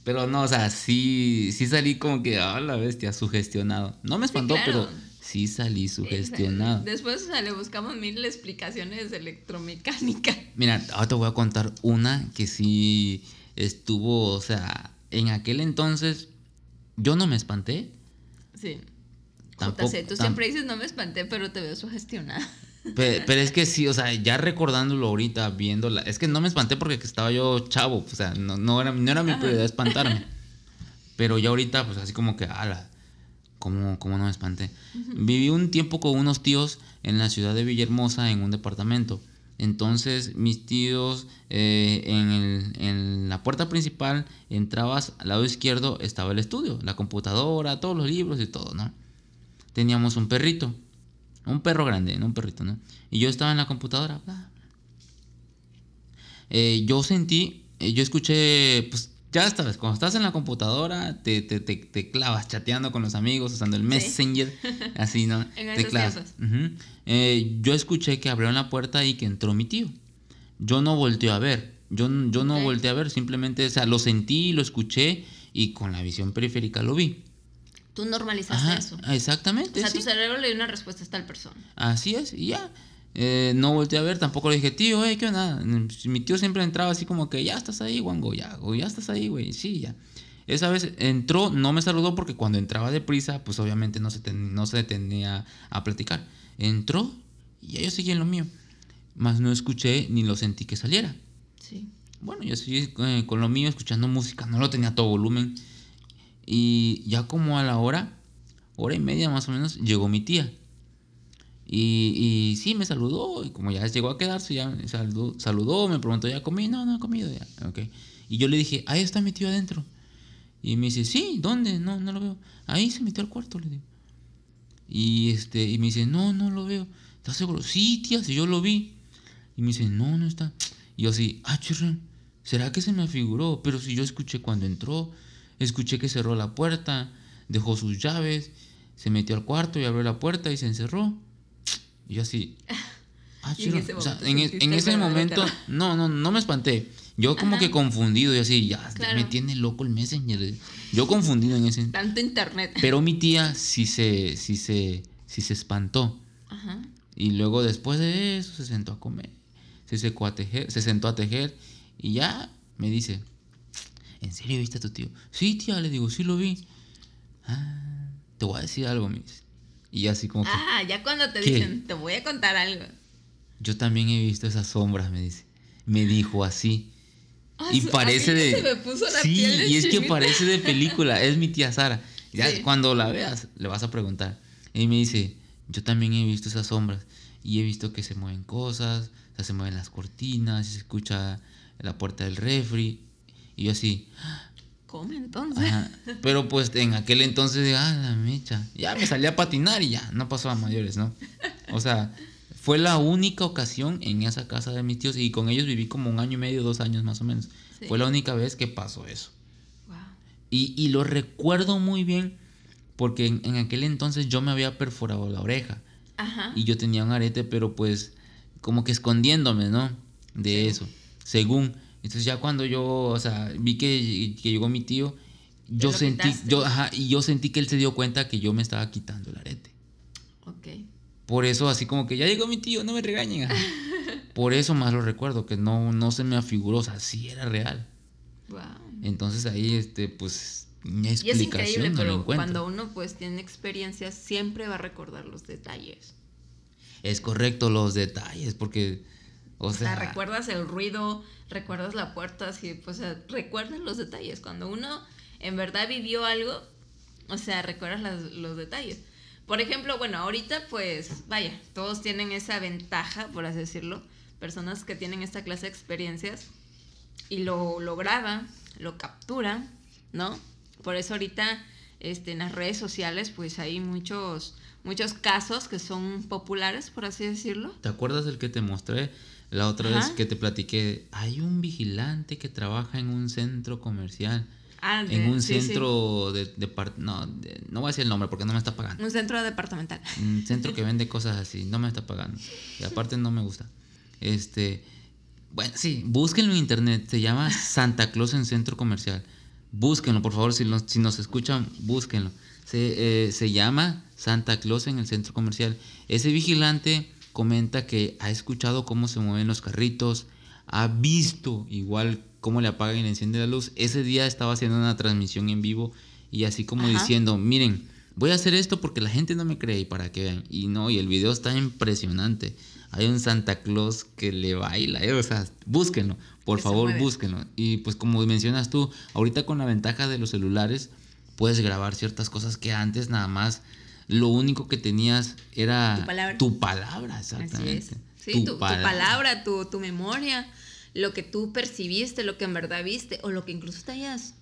Pero no, o sea, sí, sí salí como que, ¡ah, la bestia! Sugestionado. No me espantó, claro. pero sí salí sugestionado. Después o sea, le buscamos mil explicaciones de electromecánica. Mira, ahora te voy a contar una que sí estuvo, o sea, en aquel entonces yo no me espanté. Sí. Tampoco- JC, tú siempre dices no me espanté, pero te veo sugestionada. Pe- Pero, es que sí, o sea, ya recordándolo ahorita, viéndola, es que no me espanté porque estaba yo chavo, o sea, no, no era, no era mi prioridad espantarme. Pero ya ahorita, pues así como que, ala, ¿cómo, cómo no me espanté? Viví un tiempo con unos tíos en la ciudad de Villahermosa en un departamento. Entonces, mis tíos, eh, en, el- la puerta principal, entrabas al lado izquierdo, estaba el estudio, la computadora, todos los libros y todo, ¿no? Teníamos un perrito, un perro grande, no un perrito, ¿no? Y yo estaba en la computadora. Eh, yo sentí, eh, yo escuché, pues ya sabes, cuando estás en la computadora, te, te, te, te clavas chateando con los amigos, usando el Messenger, así, ¿no? En te clavas. Eh, yo escuché que abrieron la puerta y que entró mi tío. Yo no volteé a ver, yo, yo no Ok. volteé a ver, simplemente, o sea, lo sentí, lo escuché y con la visión periférica lo vi. Tú normalizaste Ajá, eso. exactamente. O sea, sí. tu cerebro le dio una respuesta a tal persona. Así es, y ya. Eh, no volteé a ver, tampoco le dije, tío, eh, ¿qué onda? Mi tío siempre entraba así como que, ya estás ahí, Wango, ya, o ya estás ahí, güey, sí, ya. Esa vez entró, no me saludó porque cuando entraba deprisa, pues obviamente no se, ten- no se detenía a platicar. Entró y yo seguí en lo mío. Más no escuché ni lo sentí que saliera. Sí. Bueno, yo seguí eh, con lo mío, escuchando música, no lo tenía a todo volumen. Y ya como a la hora, hora y media más o menos, llegó mi tía. Y, sí, me saludó, y como ya llegó a quedarse, ya me saludó, saludó, me preguntó, ¿ya comí? No, no he comido ya. Ok. Y yo le dije, ahí está mi tío adentro. Y me dice, sí, ¿dónde? No, no lo veo. Ahí se metió al cuarto, le digo. Y, este, y me dice, no, no lo veo. ¿Estás seguro? Sí, tía, si yo lo vi. Y me dice, no, no está. Y yo así, ah, chirrón, ¿será que se me afiguró? Pero si yo escuché cuando entró, escuché que cerró la puerta, dejó sus llaves, se metió al cuarto y abrió la puerta y se encerró. Y yo así, ah, Y en ese O sea, momento en, en ese no, no, no me espanté. Yo como Ajá. que confundido y así, ya, ya Claro. me tiene loco el Messenger. Yo confundido en ese. Tanto internet. Pero mi tía sí se, sí se, sí se espantó. Ajá. Y luego después de eso se sentó a comer, se secó a tejer, se sentó a tejer y ya me dice, ¿en serio viste a tu tío? Sí, tía, le digo, sí lo vi. Ah, te voy a decir algo, me dice. Y así como que, Ah, ya cuando te ¿Qué? dicen, te voy a contar algo. yo también he visto esas sombras, me dice. Me dijo así. Ah, y parece a mí de... Se me puso la sí, piel de y es que parece de película, es mi tía Sara. Ya Sí. cuando la veas, le vas a preguntar. Y me dice, yo también he visto esas sombras. Y he visto que se mueven cosas, o sea, se mueven las cortinas, se escucha la puerta del refri. Y yo así, Come entonces. ajá. Pero pues en aquel entonces, ah, la mecha. Ya me salí a patinar y ya, no pasó a mayores, ¿no? O sea, fue la única ocasión en esa casa de mis tíos y con ellos viví como un año y medio, dos años más o menos. Sí. Fue la única vez que pasó eso. Wow. Y, y lo recuerdo muy bien porque en, en aquel entonces yo me había perforado la oreja Ajá. y yo tenía un arete, pero pues como que escondiéndome, ¿no? De Sí. eso, según. Entonces ya cuando yo, o sea, vi que, que llegó mi tío, yo sentí, quitaste. yo, ajá, y yo sentí que él se dio cuenta que yo me estaba quitando el arete. Ok. Por eso así como que ya llegó mi tío, no me regañen. ajá. Por eso más lo recuerdo, que no, no se me afiguró, o sea, sí era real. Wow. Entonces ahí, este, pues, una Y es explicación increíble, no pero cuando uno pues tiene experiencias, siempre va a recordar los detalles. Es correcto los detalles, porque, o O sea, recuerdas el ruido, recuerdas la puerta, así, pues, o sea, recuerdas los detalles. Cuando uno en verdad vivió algo, o sea, recuerdas las- los detalles. Por ejemplo, bueno, ahorita pues, vaya, todos tienen esa ventaja, por así decirlo, personas que tienen esta clase de experiencias, y lo, lo graba, lo captura, ¿no? Por eso ahorita este, en las redes sociales pues hay muchos, muchos casos que son populares, por así decirlo. ¿Te acuerdas del que te mostré la otra vez que te platiqué? Hay un vigilante que trabaja en un centro comercial. Ah, en un centro de, no, no voy a decir el nombre porque no me está pagando. Un centro departamental. Un centro que vende cosas así, no me está pagando. Y aparte no me gusta. Este, bueno, sí, búsquenlo en internet, se llama Santa Claus en centro comercial. Búsquenlo, por favor, si, si nos escuchan, búsquenlo. Se, eh, se llama Santa Claus en el centro comercial. Ese vigilante comenta que ha escuchado cómo se mueven los carritos, ha visto igual cómo le apagan y le enciende la luz. Ese día estaba haciendo una transmisión en vivo y así como diciendo, miren, voy a hacer esto porque la gente no me cree y para que vean. Y no, y el video está impresionante. Hay un Santa Claus que le baila, ¿eh? o sea, búsquenlo, por favor, búsquenlo. Y pues como mencionas tú, ahorita con la ventaja de los celulares, puedes grabar ciertas cosas que antes nada más lo único que tenías era tu palabra, exactamente. Sí, tu, palabra, tu, tu memoria lo que tú percibiste, lo que en verdad viste o lo que incluso te hayas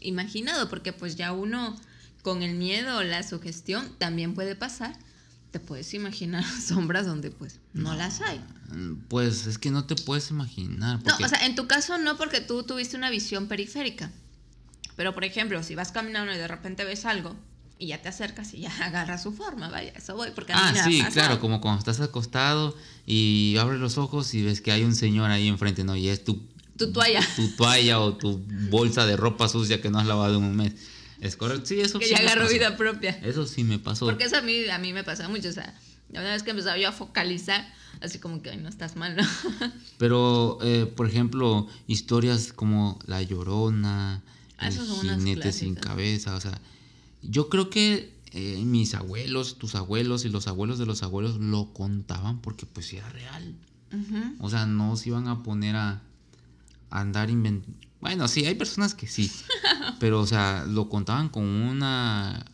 imaginado, porque pues ya uno con el miedo o la sugestión también puede pasar. Te puedes imaginar sombras donde pues no, las hay. Pues es que no te puedes imaginar. No, o sea, en tu caso no porque tú tuviste una visión periférica. Pero por ejemplo, si vas caminando y de repente ves algo, y ya te acercas y ya agarra su forma, vaya, eso voy. Porque ah, sí, claro, como cuando estás acostado y abres los ojos y ves que hay un señor ahí enfrente, ¿no? Y es tu, tu toalla. Tu toalla o tu bolsa de ropa sucia que no has lavado en un mes. Es correcto, sí, eso Que ya agarró vida propia. Eso sí me pasó. Porque eso a mí, a mí me pasa mucho, o sea, una vez que empezaba yo a focalizar, así como que, ay, no estás mal, ¿no? Pero, eh, por ejemplo, historias como La Llorona, ah, Jinete sin cabeza, o sea yo creo que eh, mis abuelos, tus abuelos y los abuelos de los abuelos lo contaban porque pues era real. O sea, no se iban a poner a, andar inventando. Bueno, sí, hay personas que sí. pero, o sea, lo contaban con una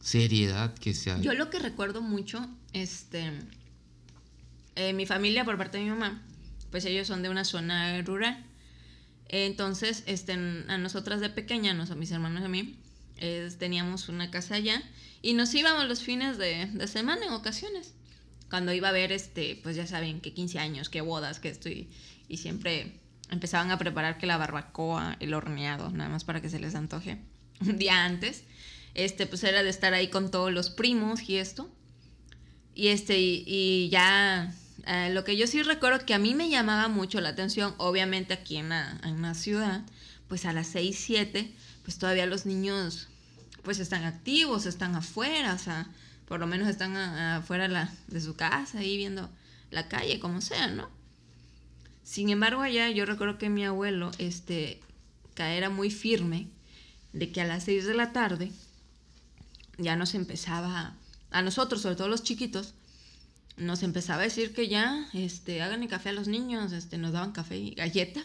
seriedad que sea. Yo lo que recuerdo mucho, este. Eh, mi familia, por parte de mi mamá, pues ellos son de una zona rural. Entonces, este, a nosotras de pequeña, a mis hermanos y a mí, teníamos una casa allá y nos íbamos los fines de, semana en ocasiones. Cuando iba a ver, este, pues ya saben, que 15 años, que bodas, que estoy. Y siempre empezaban a preparar que la barbacoa, el horneado, nada más para que se les antoje. Un día antes, este, pues era de estar ahí con todos los primos y esto. Y este, y, ya eh, lo que yo sí recuerdo que a mí me llamaba mucho la atención, obviamente aquí en la, en la ciudad, pues a las 6, 7, pues todavía los niños pues están activos, están afuera, o sea, por lo menos están afuera de su casa, ahí viendo la calle, como sea, ¿no? Sin embargo, allá yo recuerdo que mi abuelo, este, era muy firme de que a las 6 de la tarde ya nos empezaba, a nosotros, sobre todo los chiquitos, nos empezaba a decir que ya, este, hagan el café a los niños, este, nos daban café y galleta,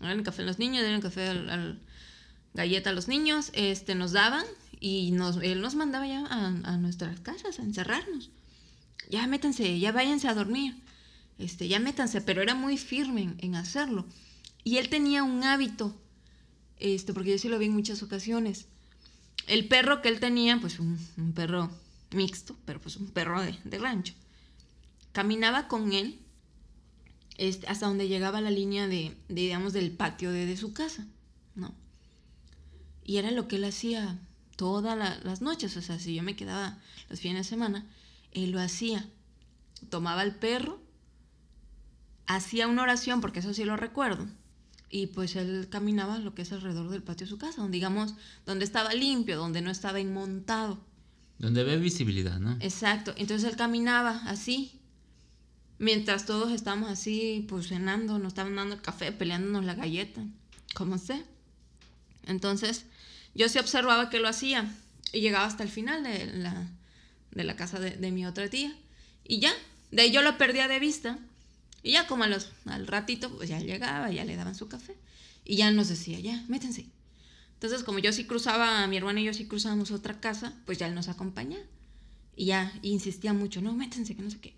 hagan el café a los niños, den el café al, galleta a los niños, este, nos daban y él nos mandaba ya a, nuestras casas a encerrarnos. Ya métanse, ya váyanse a dormir. Este, ya métanse, pero era muy firme en, hacerlo. Y él tenía un hábito, este, porque yo sí lo vi en muchas ocasiones. El perro que él tenía, pues un, perro mixto, pero pues un perro de, de rancho, caminaba con él este, hasta donde llegaba la línea de, digamos, del patio de, de, su casa, ¿no? Y era lo que él hacía todas las noches, o sea, si yo me quedaba los fines de semana, él lo hacía. Tomaba el perro, hacía una oración, porque eso sí lo recuerdo, y pues él caminaba lo que es alrededor del patio de su casa, donde digamos, donde estaba limpio, donde no estaba inmontado. Donde ve visibilidad, ¿no? Exacto, entonces él caminaba así, mientras todos estábamos así, pues cenando, nos estaban dando el café, peleándonos la galleta, como sé. Entonces, yo sí observaba que lo hacía y llegaba hasta el final de la, de la casa de, mi otra tía. Y ya, de ahí yo lo perdía de vista. Y ya como a los, al ratito, pues ya llegaba, ya le daban su café. Y ya nos decía, ya, métense. Entonces, como yo sí cruzaba, mi hermana y yo sí cruzábamos otra casa, pues ya él nos acompañaba. Y ya insistía mucho, no, métense, que no sé qué.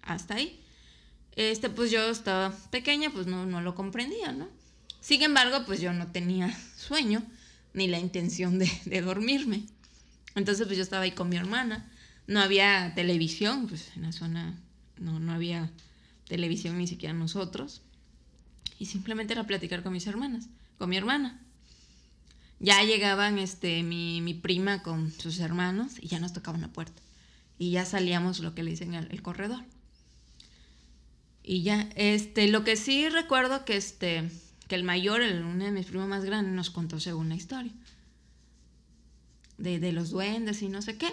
Hasta ahí. Este, pues yo estaba pequeña, pues no, no lo comprendía, ¿no? Sin embargo, pues yo no tenía sueño ni la intención de, dormirme. Entonces, pues yo estaba ahí con mi hermana. No había televisión, pues en la zona no, no había televisión ni siquiera nosotros. Y simplemente era platicar con mis hermanas, con mi hermana. Ya llegaban este, mi, mi prima con sus hermanos y ya nos tocaban la puerta. Y ya salíamos lo que le dicen el, el corredor. Y ya, este, lo que sí recuerdo que este, el mayor, el, uno de mis primos más grandes, nos contó según la historia. De, de los duendes y no sé qué.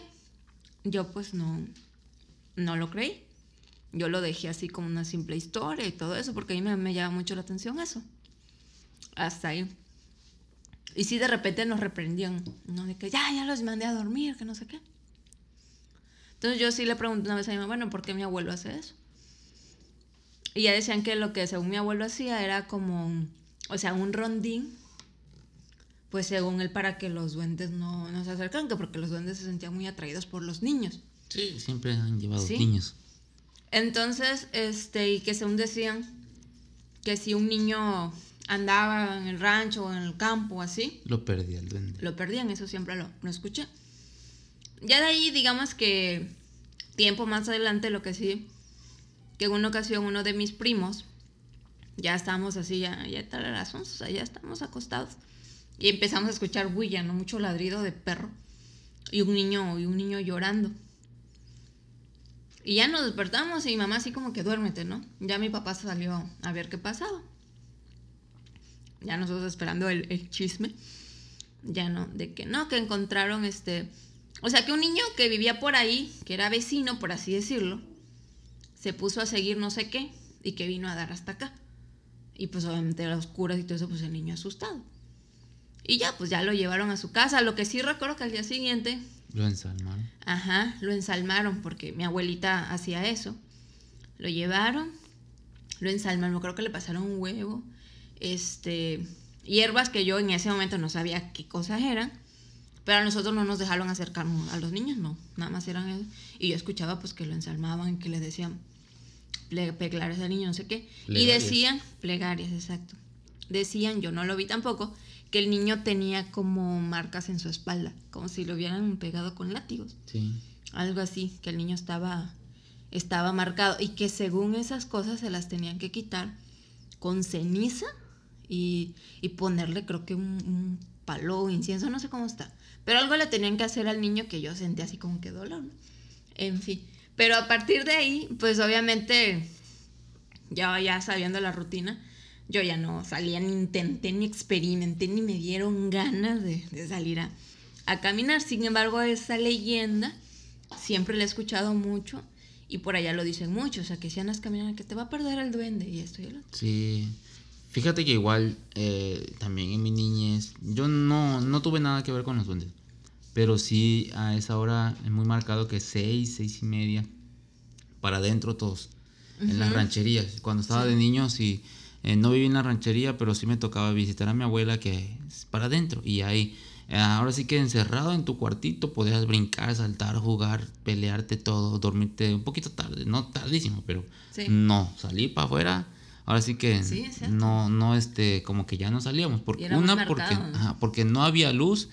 Yo pues no, no lo creí. Yo lo dejé así como una simple historia y todo eso, porque a mí me, me llama mucho la atención eso. Hasta ahí. Y sí, de repente nos reprendían, ¿no? De que ya, ya los mandé a dormir, que no sé qué. Entonces yo sí le pregunté una vez a mi mamá, bueno, ¿por qué mi abuelo hace eso? Y ya decían que lo que según mi abuelo hacía era como, o sea, un rondín, pues según él para que los duendes no, no se acercaran, que porque los duendes se sentían muy atraídos por los niños. Sí, siempre han llevado Sí. niños. Entonces, este, y que según decían que si un niño andaba en el rancho o en el campo así, Lo perdí el duende. lo perdían, eso siempre lo, lo escuché. Ya de ahí, digamos que tiempo más adelante, lo que sí, que en una ocasión uno de mis primos, ya estábamos así, ya, ya tal a las 11, o sea, ya estamos acostados, y empezamos a escuchar bulla, ¿no? Mucho ladrido de perro, y un niño, y un niño llorando. Y ya nos despertamos y mamá así como que duérmete, ¿no? Ya mi papá salió a ver qué pasaba. Ya nosotros esperando el, el chisme. Ya no, de que no, que encontraron este... O sea, que un niño que vivía por ahí, que era vecino, por así decirlo, se puso a seguir no sé qué y que vino a dar hasta acá. Y pues obviamente las oscuras y todo eso, pues el niño asustado. Y ya, pues ya lo llevaron a su casa. Lo que sí recuerdo que al día siguiente Lo ensalmaron. Ajá, lo ensalmaron porque mi abuelita hacía eso. Lo llevaron, lo ensalmaron, creo que le pasaron un huevo, este, hierbas que yo en ese momento no sabía qué cosas eran, pero a nosotros no nos dejaron acercarnos a los niños, no, nada más eran eso. Y yo escuchaba pues que lo ensalmaban, que le decían plegarias al niño, no sé qué. Y decían, plegarias, exacto. Decían, yo no lo vi tampoco, que el niño tenía como marcas en su espalda, como si lo hubieran pegado con látigos Sí. algo así, que el niño estaba, estaba marcado y que según esas cosas se las tenían que quitar con ceniza y, y ponerle creo que un, un palo o incienso, no sé cómo está, pero algo le tenían que hacer al niño que yo sentí así como que dolor, ¿no? En fin, pero a partir de ahí, pues obviamente, ya, ya sabiendo la rutina, yo ya no salía, ni intenté, ni experimenté, ni me dieron ganas de, salir a, caminar. Sin embargo, esa leyenda siempre la he escuchado mucho y por allá lo dicen mucho. O sea, que si andas caminando, que te va a perder el duende y esto y el otro. Sí. Fíjate que igual eh, también en mi niñez, yo no, no tuve nada que ver con los duendes. Pero sí a esa hora es muy marcado que seis, seis y media, para adentro todos, en las rancherías. Cuando estaba de niño sí, eh, no viví en la ranchería, pero sí me tocaba visitar a mi abuela que es para adentro. Y ahí, eh, ahora sí que encerrado en tu cuartito podías brincar, saltar, jugar, pelearte todo, dormirte un poquito tarde, no tardísimo, pero Sí. no, salir para afuera. Ahora sí que Sí, no, no, este, como que ya no salíamos. Porque, una, marcado, porque, ¿no? ajá, porque no había luz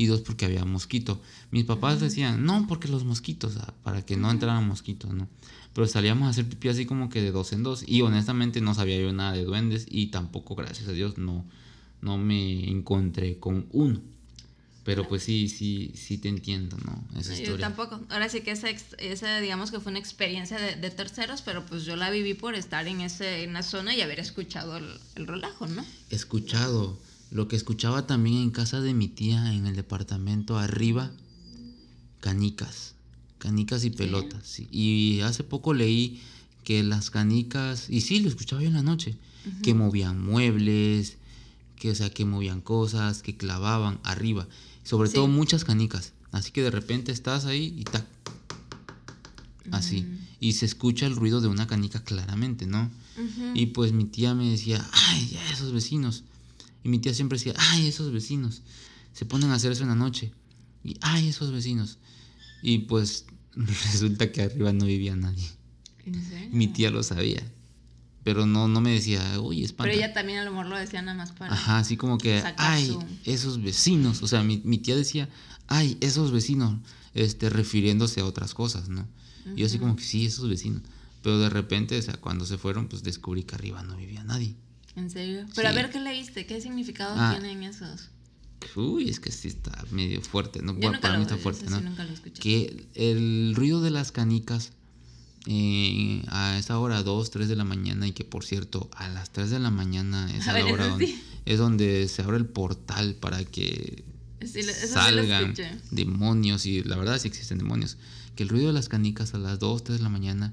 y dos, porque había mosquito. Mis papás decían, no, porque los mosquitos, ah, para que no entraran mosquitos, ¿no? Pero salíamos a hacer pipí así como que de dos en dos. Y honestamente no sabía yo nada de duendes y tampoco, gracias a Dios, no, no me encontré con uno. Pero pues sí, sí, sí te entiendo, ¿no? Esa No, yo historia. tampoco. Ahora sí que esa, digamos que fue una experiencia de, de terceros, pero pues yo la viví por estar en, ese, en la zona y haber escuchado el, el relajo, ¿no? escuchado. Lo que escuchaba también en casa de mi tía en el departamento arriba, canicas, canicas y pelotas. sí. Y hace poco leí que las canicas, y sí, lo escuchaba yo en la noche, que movían muebles, que o sea, que movían cosas, que clavaban arriba, sobre Sí. todo muchas canicas. Así que de repente estás ahí y tac, así. Y se escucha el ruido de una canica claramente, ¿no? Y pues mi tía me decía, ay, ya esos vecinos. Y mi tía siempre decía, ay, esos vecinos. Se ponen a hacer eso en la noche. Y, ay, esos vecinos. Y pues resulta que arriba no vivía nadie. ¿En serio? Mi tía lo sabía. pero no, no me decía, uy, espanta. Pero ella también a lo mejor lo decía nada más para. Ajá, así como que, ay, su- esos vecinos. O sea, mi, mi tía decía, ay, esos vecinos, este, refiriéndose a otras cosas, ¿no? Y yo así como que sí, esos vecinos. Pero de repente, o sea, cuando se fueron, pues descubrí que arriba no vivía nadie. ¿En serio? Pero a Sí. ver qué leíste, qué significado Ah. tienen esos. Uy, es que sí está medio fuerte, ¿no? Yo Bueno, nunca para lo mí está fuerte, sí ¿no? nunca lo escuché. Que el ruido de las canicas eh, a esa hora, 2, 3 de la mañana, y que por cierto, a las 3 de la mañana es A a, ver, la hora donde, sí. es donde se abre el portal para que Sí, sí salgan escuché. demonios, y la verdad sí existen demonios. Que el ruido de las canicas a las 2, 3 de la mañana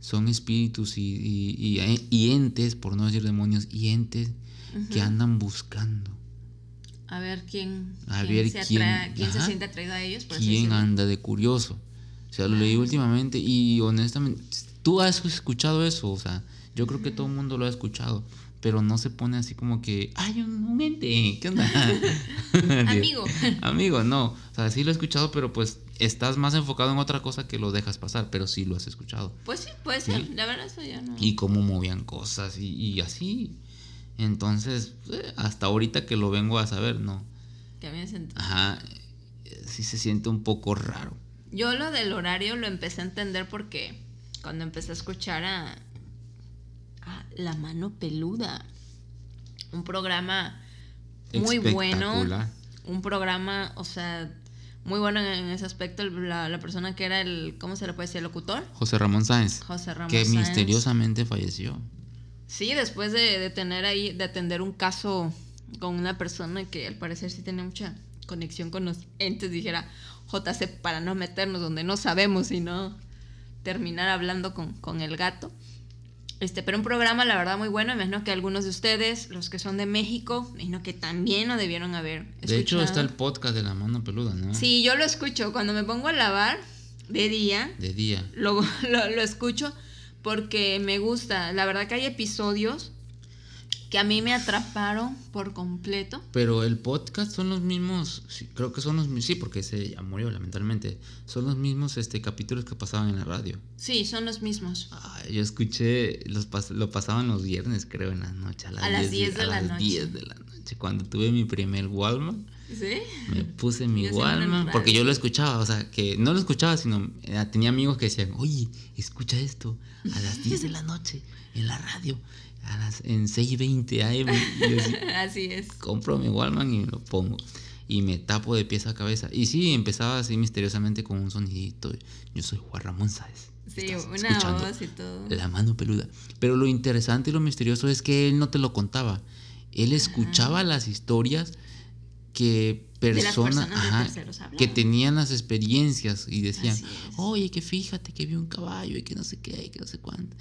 son espíritus y, y- y- y entes, por no decir demonios, y entes que andan buscando. A ver quién, A quién ver se, quién- atra- quién se ajá. siente atraído a ellos. por quién anda de curioso. O sea, lo leí últimamente y honestamente, tú has escuchado eso, o sea, yo creo que todo el mundo lo ha escuchado, pero no se pone así como que, ay, un, un ente, ¿qué onda? Amigo. Amigo, no, o sea, sí lo he escuchado, pero pues estás más enfocado en otra cosa que lo dejas pasar, pero sí lo has escuchado. Pues sí, puede ser. La verdad, eso ya no. Y cómo movían cosas y, y así. Entonces, eh, hasta ahorita que lo vengo a saber, no. Que me sent- Ajá, sí se siente un poco raro. Yo lo del horario lo empecé a entender porque cuando empecé a escuchar a La Mano Peluda, un programa muy bueno, un programa, o sea, muy bueno en ese aspecto, la, la persona que era el, ¿cómo se le puede decir? El locutor, José Ramón Sáenz, José Ramos. que Sáenz. misteriosamente falleció. Sí, después de, de tener ahí, de atender un caso con una persona que al parecer sí tenía mucha conexión con los entes, dijera JC para no meternos donde no sabemos y no terminar hablando con, con el gato. Este, pero un programa, la verdad, muy bueno. Me imagino que algunos de ustedes, los que son de México, imagino que también lo debieron haber escuchado. De hecho, está el podcast de la mano peluda, ¿no? Sí, yo lo escucho. Cuando me pongo a lavar de día, De día. lo, lo, lo escucho porque me gusta. La verdad que hay episodios que a mí me atraparon por completo. Pero el podcast son los mismos, sí, creo que son los mismos, sí, porque ya murió lamentablemente. Son los mismos este, capítulos que pasaban en la radio. Sí, son los mismos. Ay, yo escuché, los pas- lo pasaban los viernes, creo, en la noche. A las, A las 10 de a la las noche. 10 de la noche. Cuando tuve mi primer Walmart, ¿Sí? me puse mi Walkman porque yo lo escuchaba, o sea, que no lo escuchaba, sino eh, tenía amigos que decían, oye, escucha esto a las 10 de la noche en la radio, a las, en 6.20 AM. Y yo así, Así es. compro mi Walkman y me lo pongo. Y me tapo de pies a cabeza. Y sí, empezaba así misteriosamente con un sonidito. Yo soy Juan Ramón Sáez. Sí, una escuchando voz y todo. La mano peluda. Pero lo interesante y lo misterioso es que él no te lo contaba. Él escuchaba las historias que personas ajá, que tenían las experiencias y decían, oye, que fíjate que vi un caballo y que no sé qué, y que no sé cuánto.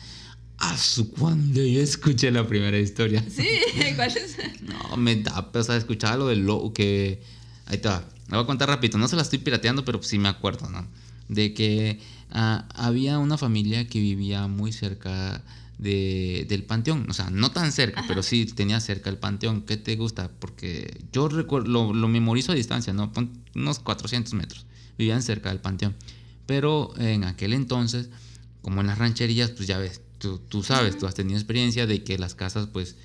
A su cuando yo escuché la primera historia. Sí, ¿cuál es? No, me da, o sea, escuchaba lo del lobo que... Ahí va. La voy a contar rápido. No se la estoy pirateando, pero sí me acuerdo, ¿no? De que ah, había una familia que vivía muy cerca de, del panteón. O sea, no tan cerca, pero sí tenía cerca el panteón. ¿Qué te gusta? Porque yo recuerdo, lo, lo memorizo a distancia, ¿no? Pon unos 400 metros. Vivían cerca del panteón. Pero en aquel entonces, como en las rancherías, pues ya ves, tú, tú sabes, tú has tenido experiencia de que las casas, pues,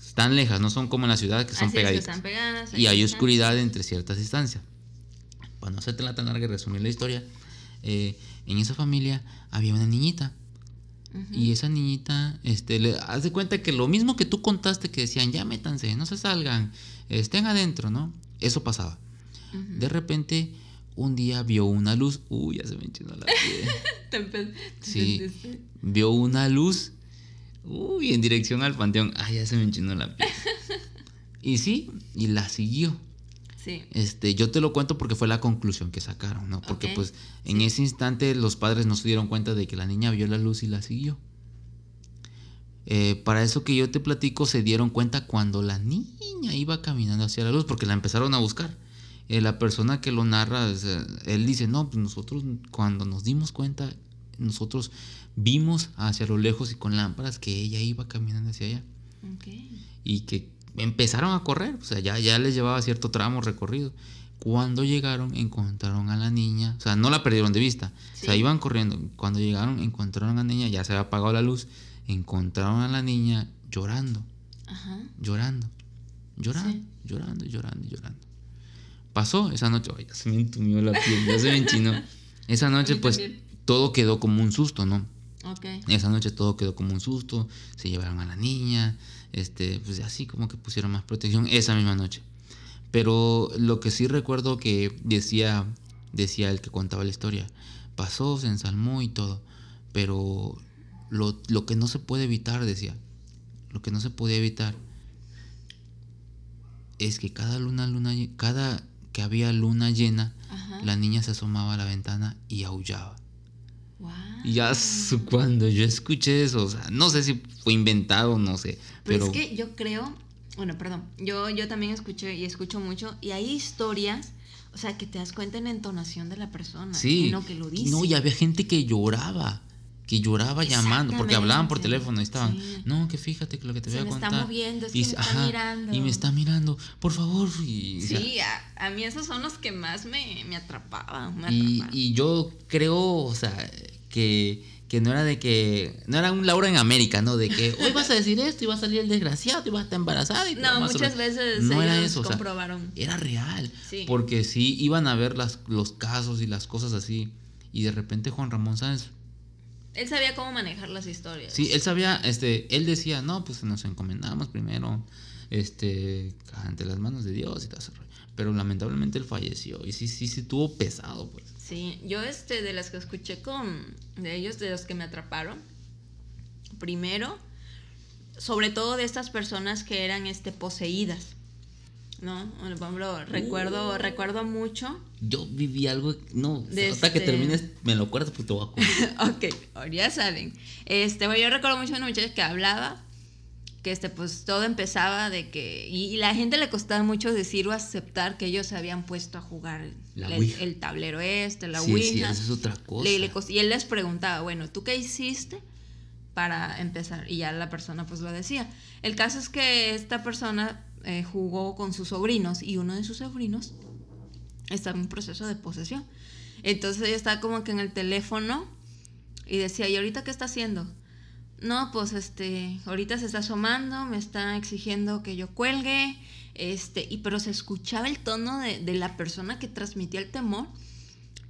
están lejas, no son como en la ciudad que son Así es, que pegaditas. están pegadas. Y hay oscuridad entre ciertas distancias. Para no hacerte la tan larga y resumir la historia, eh, en esa familia había una niñita. Y esa niñita, este, le, haz de cuenta que lo mismo que tú contaste que decían, ya métanse, no se salgan, estén adentro, ¿no? Eso pasaba. Ujú. De repente, un día vio una luz. Uy, ya se me enchinó la piel. Sí. vio una luz. Uy, en dirección al panteón. Ay, ya se me enchinó la piel. Y sí, y la siguió. Sí. Este, yo te lo cuento porque fue la conclusión que sacaron, ¿no? Porque pues en ese instante los padres no se dieron cuenta de que la niña vio la luz y la siguió. Eh, para eso que yo te platico se dieron cuenta cuando la niña iba caminando hacia la luz porque la empezaron a buscar. Eh, la persona que lo narra, él dice, no, pues nosotros cuando nos dimos cuenta, nosotros vimos hacia lo lejos y con lámparas que ella iba caminando hacia allá Ok. y que empezaron a correr, o sea, ya, ya les llevaba cierto tramo recorrido. Cuando llegaron, encontraron a la niña, o sea, no la perdieron de vista, o sea, Sí. iban corriendo. Cuando llegaron, encontraron a la niña, ya se había apagado la luz, encontraron a la niña llorando, Ajá. llorando, llorando, Sí. llorando, llorando, llorando. Pasó esa noche, ay, ya se me entumió la piel, ya se me enchinó. Esa noche, pues, también. todo quedó como un susto, ¿no? Ok. Esa noche todo quedó como un susto, se llevaron a la niña, este, pues así como que pusieron más protección esa misma noche. Pero lo que sí recuerdo que decía, decía el que contaba la historia, pasó, se ensalmó y todo, pero lo, lo que no se puede evitar, decía, lo que no se podía evitar es que cada luna, luna, cada que había luna llena, Ajá. la niña se asomaba a la ventana y aullaba. Wow. Y ya cuando yo escuché eso, o sea, no sé si fue inventado, no sé, Pero, pero, es que yo creo, bueno, perdón, yo, yo también escuché y escucho mucho, y hay historias, o sea, que te das cuenta en la entonación de la persona, sí, en lo que lo dice. no, y había gente que lloraba, que lloraba llamando, porque hablaban por teléfono y estaban, sí. no, que fíjate que lo que te Se voy a me está contar. moviendo, es y, que me está mirando. Y me está mirando, por favor. Y, o sea, Sí, a, a mí esos son los que más me, me atrapaban. Me y, atrapaban. y yo creo, o sea, que, que no era de que, no era un Laura en América, ¿no? De que hoy vas a decir esto y va a salir el desgraciado y vas a estar embarazada. Y no, muchas sorpre-". veces no era eso, o sea, comprobaron. era real. Sí. Porque sí, iban a ver las, los casos y las cosas así. Y de repente Juan Ramón Sáenz, Él sabía cómo manejar las historias. sí, él sabía, este, él decía, no, pues nos encomendamos primero, este, ante las manos de Dios y todo eso. Pero lamentablemente él falleció. Y sí, sí, sí, tuvo pesado, pues. Sí, yo este de las que escuché con de ellos de los que me atraparon. Primero, sobre todo de estas personas que eran este poseídas. ¿No? Bueno, Por ejemplo, recuerdo recuerdo mucho. Yo viví algo, no, hasta que este- termines, me lo acuerdo, pues te voy a ok, ya saben. Este, bueno, yo recuerdo mucho a una muchacha que hablaba que este pues todo empezaba de que y, y la gente le costaba mucho decir o aceptar que ellos se habían puesto a jugar La el, el tablero este, la sí, sí, eso es otra cosa. Le- le y él les preguntaba, bueno, ¿tú qué hiciste para empezar? Y ya la persona pues lo decía. El caso es que esta persona eh, jugó con sus sobrinos y uno de sus sobrinos estaba en un proceso de posesión. Entonces ella estaba como que en el teléfono y decía, ¿y ahorita qué está haciendo? No, pues este, ahorita se está asomando, me está exigiendo que yo cuelgue, este, y pero se escuchaba el tono de, de la persona que transmitía el temor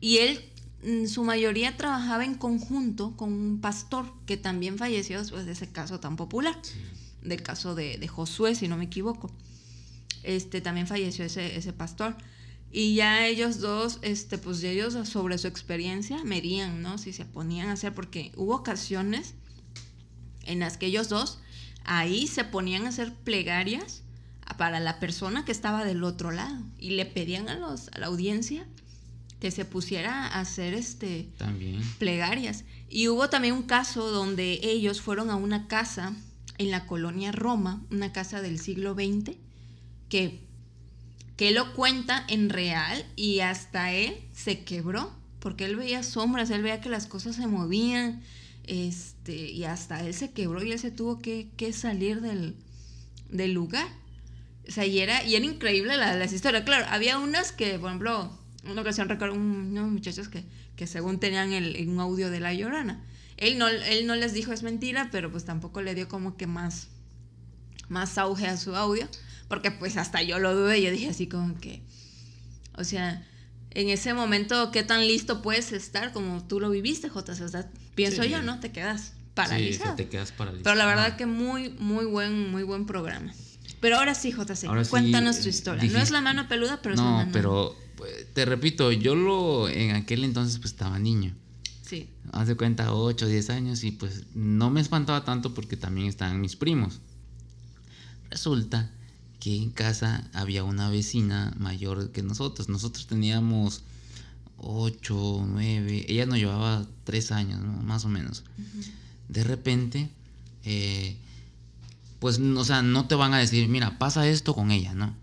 y él, en su mayoría, trabajaba en conjunto con un pastor que también falleció después de ese caso tan popular, del caso de, de Josué, si no me equivoco. Este, también falleció ese, ese pastor. Y ya ellos dos, este, pues ellos sobre su experiencia medían, ¿no? Si se ponían a hacer, porque hubo ocasiones en las que ellos dos ahí se ponían a hacer plegarias para la persona que estaba del otro lado y le pedían a, los, a la audiencia que se pusiera a hacer este También. plegarias. Y hubo también un caso donde ellos fueron a una casa en la colonia Roma, una casa del siglo XX, que, que lo cuenta en real y hasta él se quebró, porque él veía sombras, él veía que las cosas se movían, este, y hasta él se quebró y él se tuvo que, que salir del, del lugar. O sea, y era, y era increíble la- las historias. Claro, había unas que, por ejemplo, una ocasión recuerdo un- unos muchachos que, que según tenían el, un audio de La Llorona. Él no, él no les dijo es mentira, pero pues tampoco le dio como que más, más auge a su audio, porque pues hasta yo lo dudé, yo dije así como que, o sea, en ese momento, ¿qué tan listo puedes estar como tú lo viviste, J? O sea, pienso Sí. yo, ¿no? Te quedas Sí, paralizado. sea, te quedas paralizado. Pero la verdad que muy, muy buen, muy buen programa. Pero ahora sí, JC, Ahora sí, cuéntanos tu historia. No es la mano peluda, pero es la no, mano. pero pues, te repito, yo lo en aquel entonces pues estaba niño. Sí. Haz de cuenta 8 o 10 años y pues no me espantaba tanto porque también estaban mis primos. Resulta que en casa había una vecina mayor que nosotros. Nosotros teníamos 8, 9, ella nos llevaba 3 años, ¿no? más o menos. De repente, eh, pues, o sea, no te van a decir, mira, pasa esto con ella, ¿no?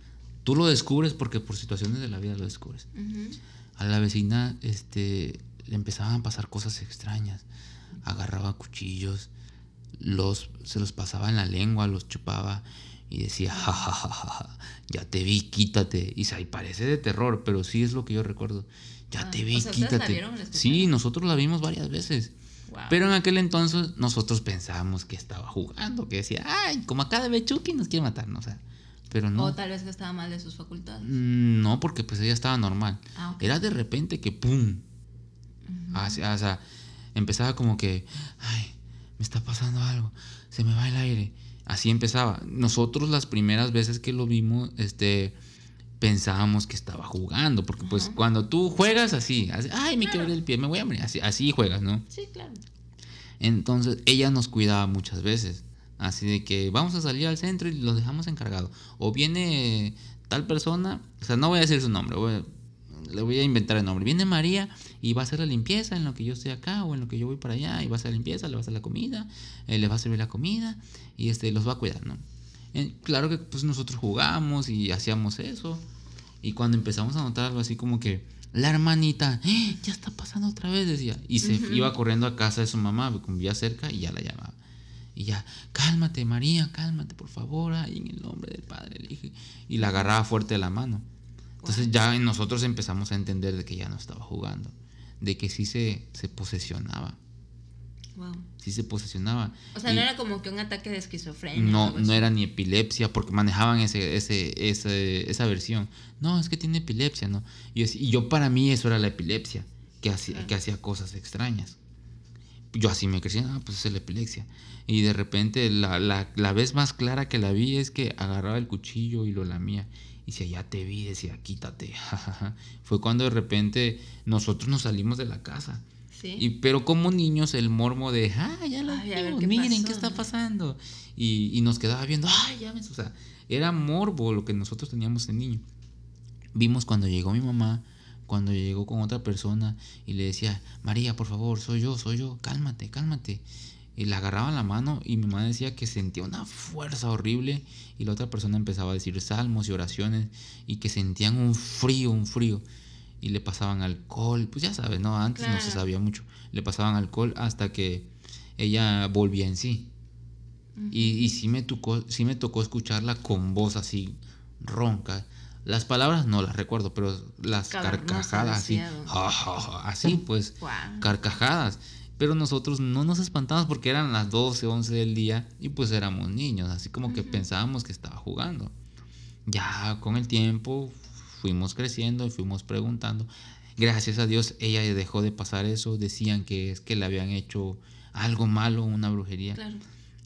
Tú lo descubres porque por situaciones de la vida lo descubres Ujú. a la vecina este le empezaban a pasar cosas extrañas agarraba cuchillos los se los pasaba en la lengua los chupaba y decía ja ja ja ja, ya te vi quítate y se parece de terror pero sí es lo que yo recuerdo ya Ah, te vi o sea, ¿ustedes la quítate vieron, la sí nosotros la vimos varias veces Pero en aquel entonces nosotros pensábamos que estaba jugando, que decía, ay, como acá de Chucky nos quiere matar, ¿no? O sea, pero no. O tal vez que estaba mal de sus facultades. Mm, no, porque pues ella estaba normal. Ah, ok. Era de repente que ¡pum! Así, o sea, empezaba como que, ay, me está pasando algo, se me va el aire. Así empezaba. Nosotros las primeras veces que lo vimos, este, pensábamos que estaba jugando, porque pues cuando tú juegas así, así, ay, me quebré el pie, me voy a morir, así, así juegas, ¿no? Sí, claro. Entonces ella nos cuidaba muchas veces. Así de que vamos a salir al centro y los dejamos encargados. O viene tal persona, o sea, no voy a decir su nombre, voy a- le voy a inventar el nombre. Viene María y va a hacer la limpieza en lo que yo estoy acá o en lo que yo voy para allá y va a hacer la limpieza, le va a hacer la comida, eh, le va a servir la comida y este los va a cuidar, ¿no? Eh, claro que pues nosotros jugamos y hacíamos eso. Y cuando empezamos a notar algo así como que la hermanita, "Eh, ya está pasando otra vez, decía. Y se iba corriendo a casa de su mamá, porque vivía cerca y ya la llamaba. Y ya, cálmate María, cálmate por favor, ay, en el nombre del Padre. Y la agarraba fuerte de la mano. Entonces ya nosotros empezamos a entender de que ya no estaba jugando, de que sí se, se posesionaba, Wow. sí se posesionaba. O sea, Y- no era como que un ataque de esquizofrenia. no, no era ni epilepsia, porque manejaban ese, ese, ese- esa versión. No, es que tiene epilepsia, ¿no? Y, yo- y yo para mí eso era la epilepsia, que hacía, que hacía cosas extrañas. Yo así me crecí, ah, pues es la epilepsia. Y de repente la, la, la vez más clara que la vi es que agarraba el cuchillo y lo lamía. Y decía, ya te vi, decía, quítate. Fue cuando de repente nosotros nos salimos de la casa. Sí. Y, pero como niños, el mormo de, ah, ya lo Ay, a ver vimos, qué miren pasó, qué está pasando. Y, y nos quedaba viendo, ay, ya ves, o sea, era morbo lo que nosotros teníamos de niño. Vimos cuando llegó mi mamá, cuando llegó con otra persona y le decía, María, por favor, soy yo, soy yo, cálmate, cálmate. Y le agarraba la mano y mi mamá decía que sentía una fuerza horrible y la otra persona empezaba a decir salmos y oraciones y que sentían un frío, un frío. Y le pasaban alcohol, pues ya sabes, ¿no? Antes no se sabía mucho. Le pasaban alcohol hasta que ella volvía en sí. Y, y sí, me tocó, sí me tocó escucharla con voz así ronca. Las palabras no las recuerdo, pero las carcajadas así. demasiado. ja, ja, ja, así pues, carcajadas. Pero nosotros no nos espantamos porque eran las 12, 11 del día y pues éramos niños, así como que pensábamos que estaba jugando. Ya con el tiempo fuimos creciendo y fuimos preguntando. Gracias a Dios ella dejó de pasar eso. Decían que es que le habían hecho algo malo, una brujería. Claro.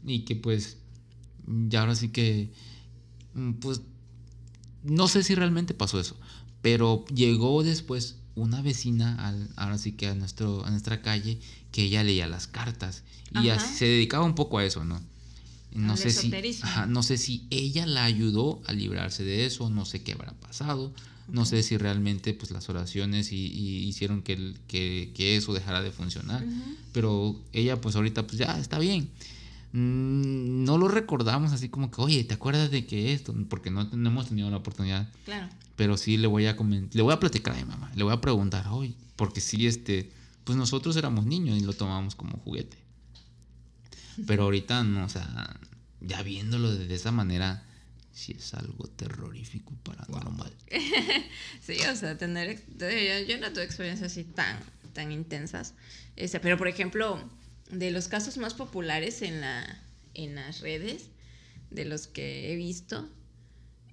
Y que pues ya ahora sí que pues no sé si realmente pasó eso, pero llegó después una vecina al, ahora sí que a nuestro a nuestra calle que ella leía las cartas y Ajá. se dedicaba un poco a eso, ¿no? No Al sé si ajá, no sé si ella la ayudó a librarse de eso, no sé qué habrá pasado. No sé si realmente pues las oraciones y, y hicieron que, el- que, que eso dejara de funcionar. Ujú. Pero ella pues ahorita pues ya está bien. Mm, No lo recordamos así como que, oye, ¿te acuerdas de que esto? Porque no, no hemos tenido la oportunidad. Claro. Pero sí le voy a comen- le voy a platicar a mi mamá. Le voy a preguntar, oye, porque sí, este, pues nosotros éramos niños y lo tomábamos como juguete. Pero ahorita no, o sea, ya viéndolo de esa manera, sí es algo terrorífico paranormal. Sí, o sea, tener. yo no tuve experiencias así tan, tan intensas. Este, pero, por ejemplo, de los casos más populares en, la, en las redes, de los que he visto,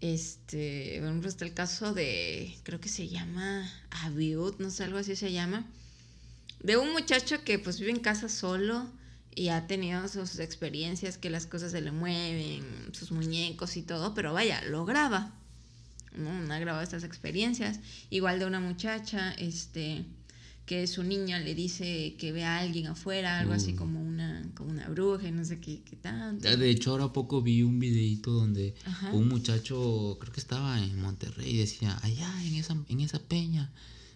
este, por ejemplo, está el caso de. Creo que se llama Abiud, no sé, algo así se llama. De un muchacho que pues vive en casa solo y ha tenido sus experiencias, que las cosas se le mueven, sus muñecos y todo, pero vaya, lo graba. ¿no? Ha grabado estas experiencias. Igual de una muchacha, este, que su niña le dice que ve a alguien afuera, algo así Uy. como una, como una bruja y no sé qué, qué tanto. De hecho, ahora poco vi un videito donde Ajá. un muchacho, creo que estaba en Monterrey, decía, allá en esa, en esa peña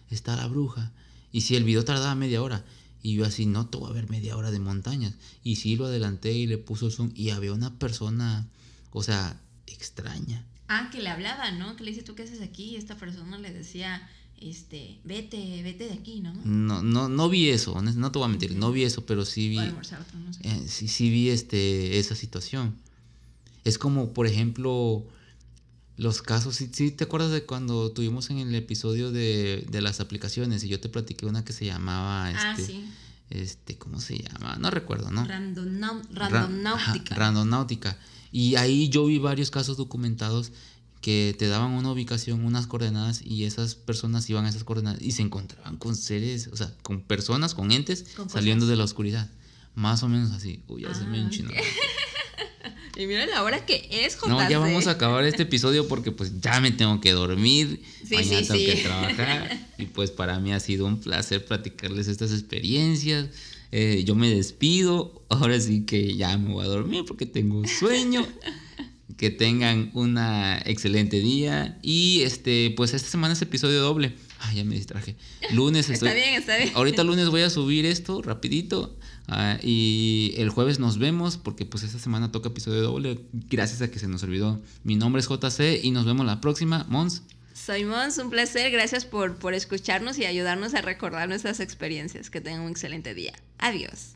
está la bruja. Y si el video tardaba media hora, y yo así, no, te voy a ver media hora de montañas. Y sí lo adelanté y le puso zoom, y había una persona, o sea, extraña. Ah, que le hablaba, ¿no? Que le dice, ¿tú qué haces aquí? Y esta persona le decía, este, vete, vete de aquí, ¿no? No, no, no vi eso, no no te voy a mentir, no vi eso, pero sí vi, no sé. eh, sí, sí vi este, esa situación. Es como, por ejemplo, los casos, sí, sí, te acuerdas de cuando tuvimos en el episodio de, de las aplicaciones y yo te platiqué una que se llamaba ah, este, sí. este, ¿cómo se llama? No recuerdo, ¿no? Random, Ra- randomnáutica. ajá, Randonáutica. Y ahí yo vi varios casos documentados que te daban una ubicación, unas coordenadas y esas personas iban a esas coordenadas y se encontraban con seres, o sea, con personas, con entes Con saliendo de la oscuridad. Más o menos así. Uy, ya se me Ah. Y mira la hora que es, JC. No, ya vamos a acabar este episodio porque pues ya me tengo que dormir, Sí, mañana sí, tengo sí. que trabajar y pues para mí ha sido un placer platicarles estas experiencias. Eh, yo me despido, ahora sí que ya me voy a dormir porque tengo sueño. que tengan un excelente día y este pues esta semana es episodio doble. Ay, ya me distraje. Lunes estoy Está bien, está bien. Ahorita lunes voy a subir esto rapidito. Ah, y el jueves nos vemos porque pues esta semana toca episodio doble. Gracias a que se nos olvidó. Mi nombre es JC y nos vemos la próxima. Mons. Soy Mons, un placer. Gracias por, por escucharnos y ayudarnos a recordar nuestras experiencias. Que tengan un excelente día. Adiós.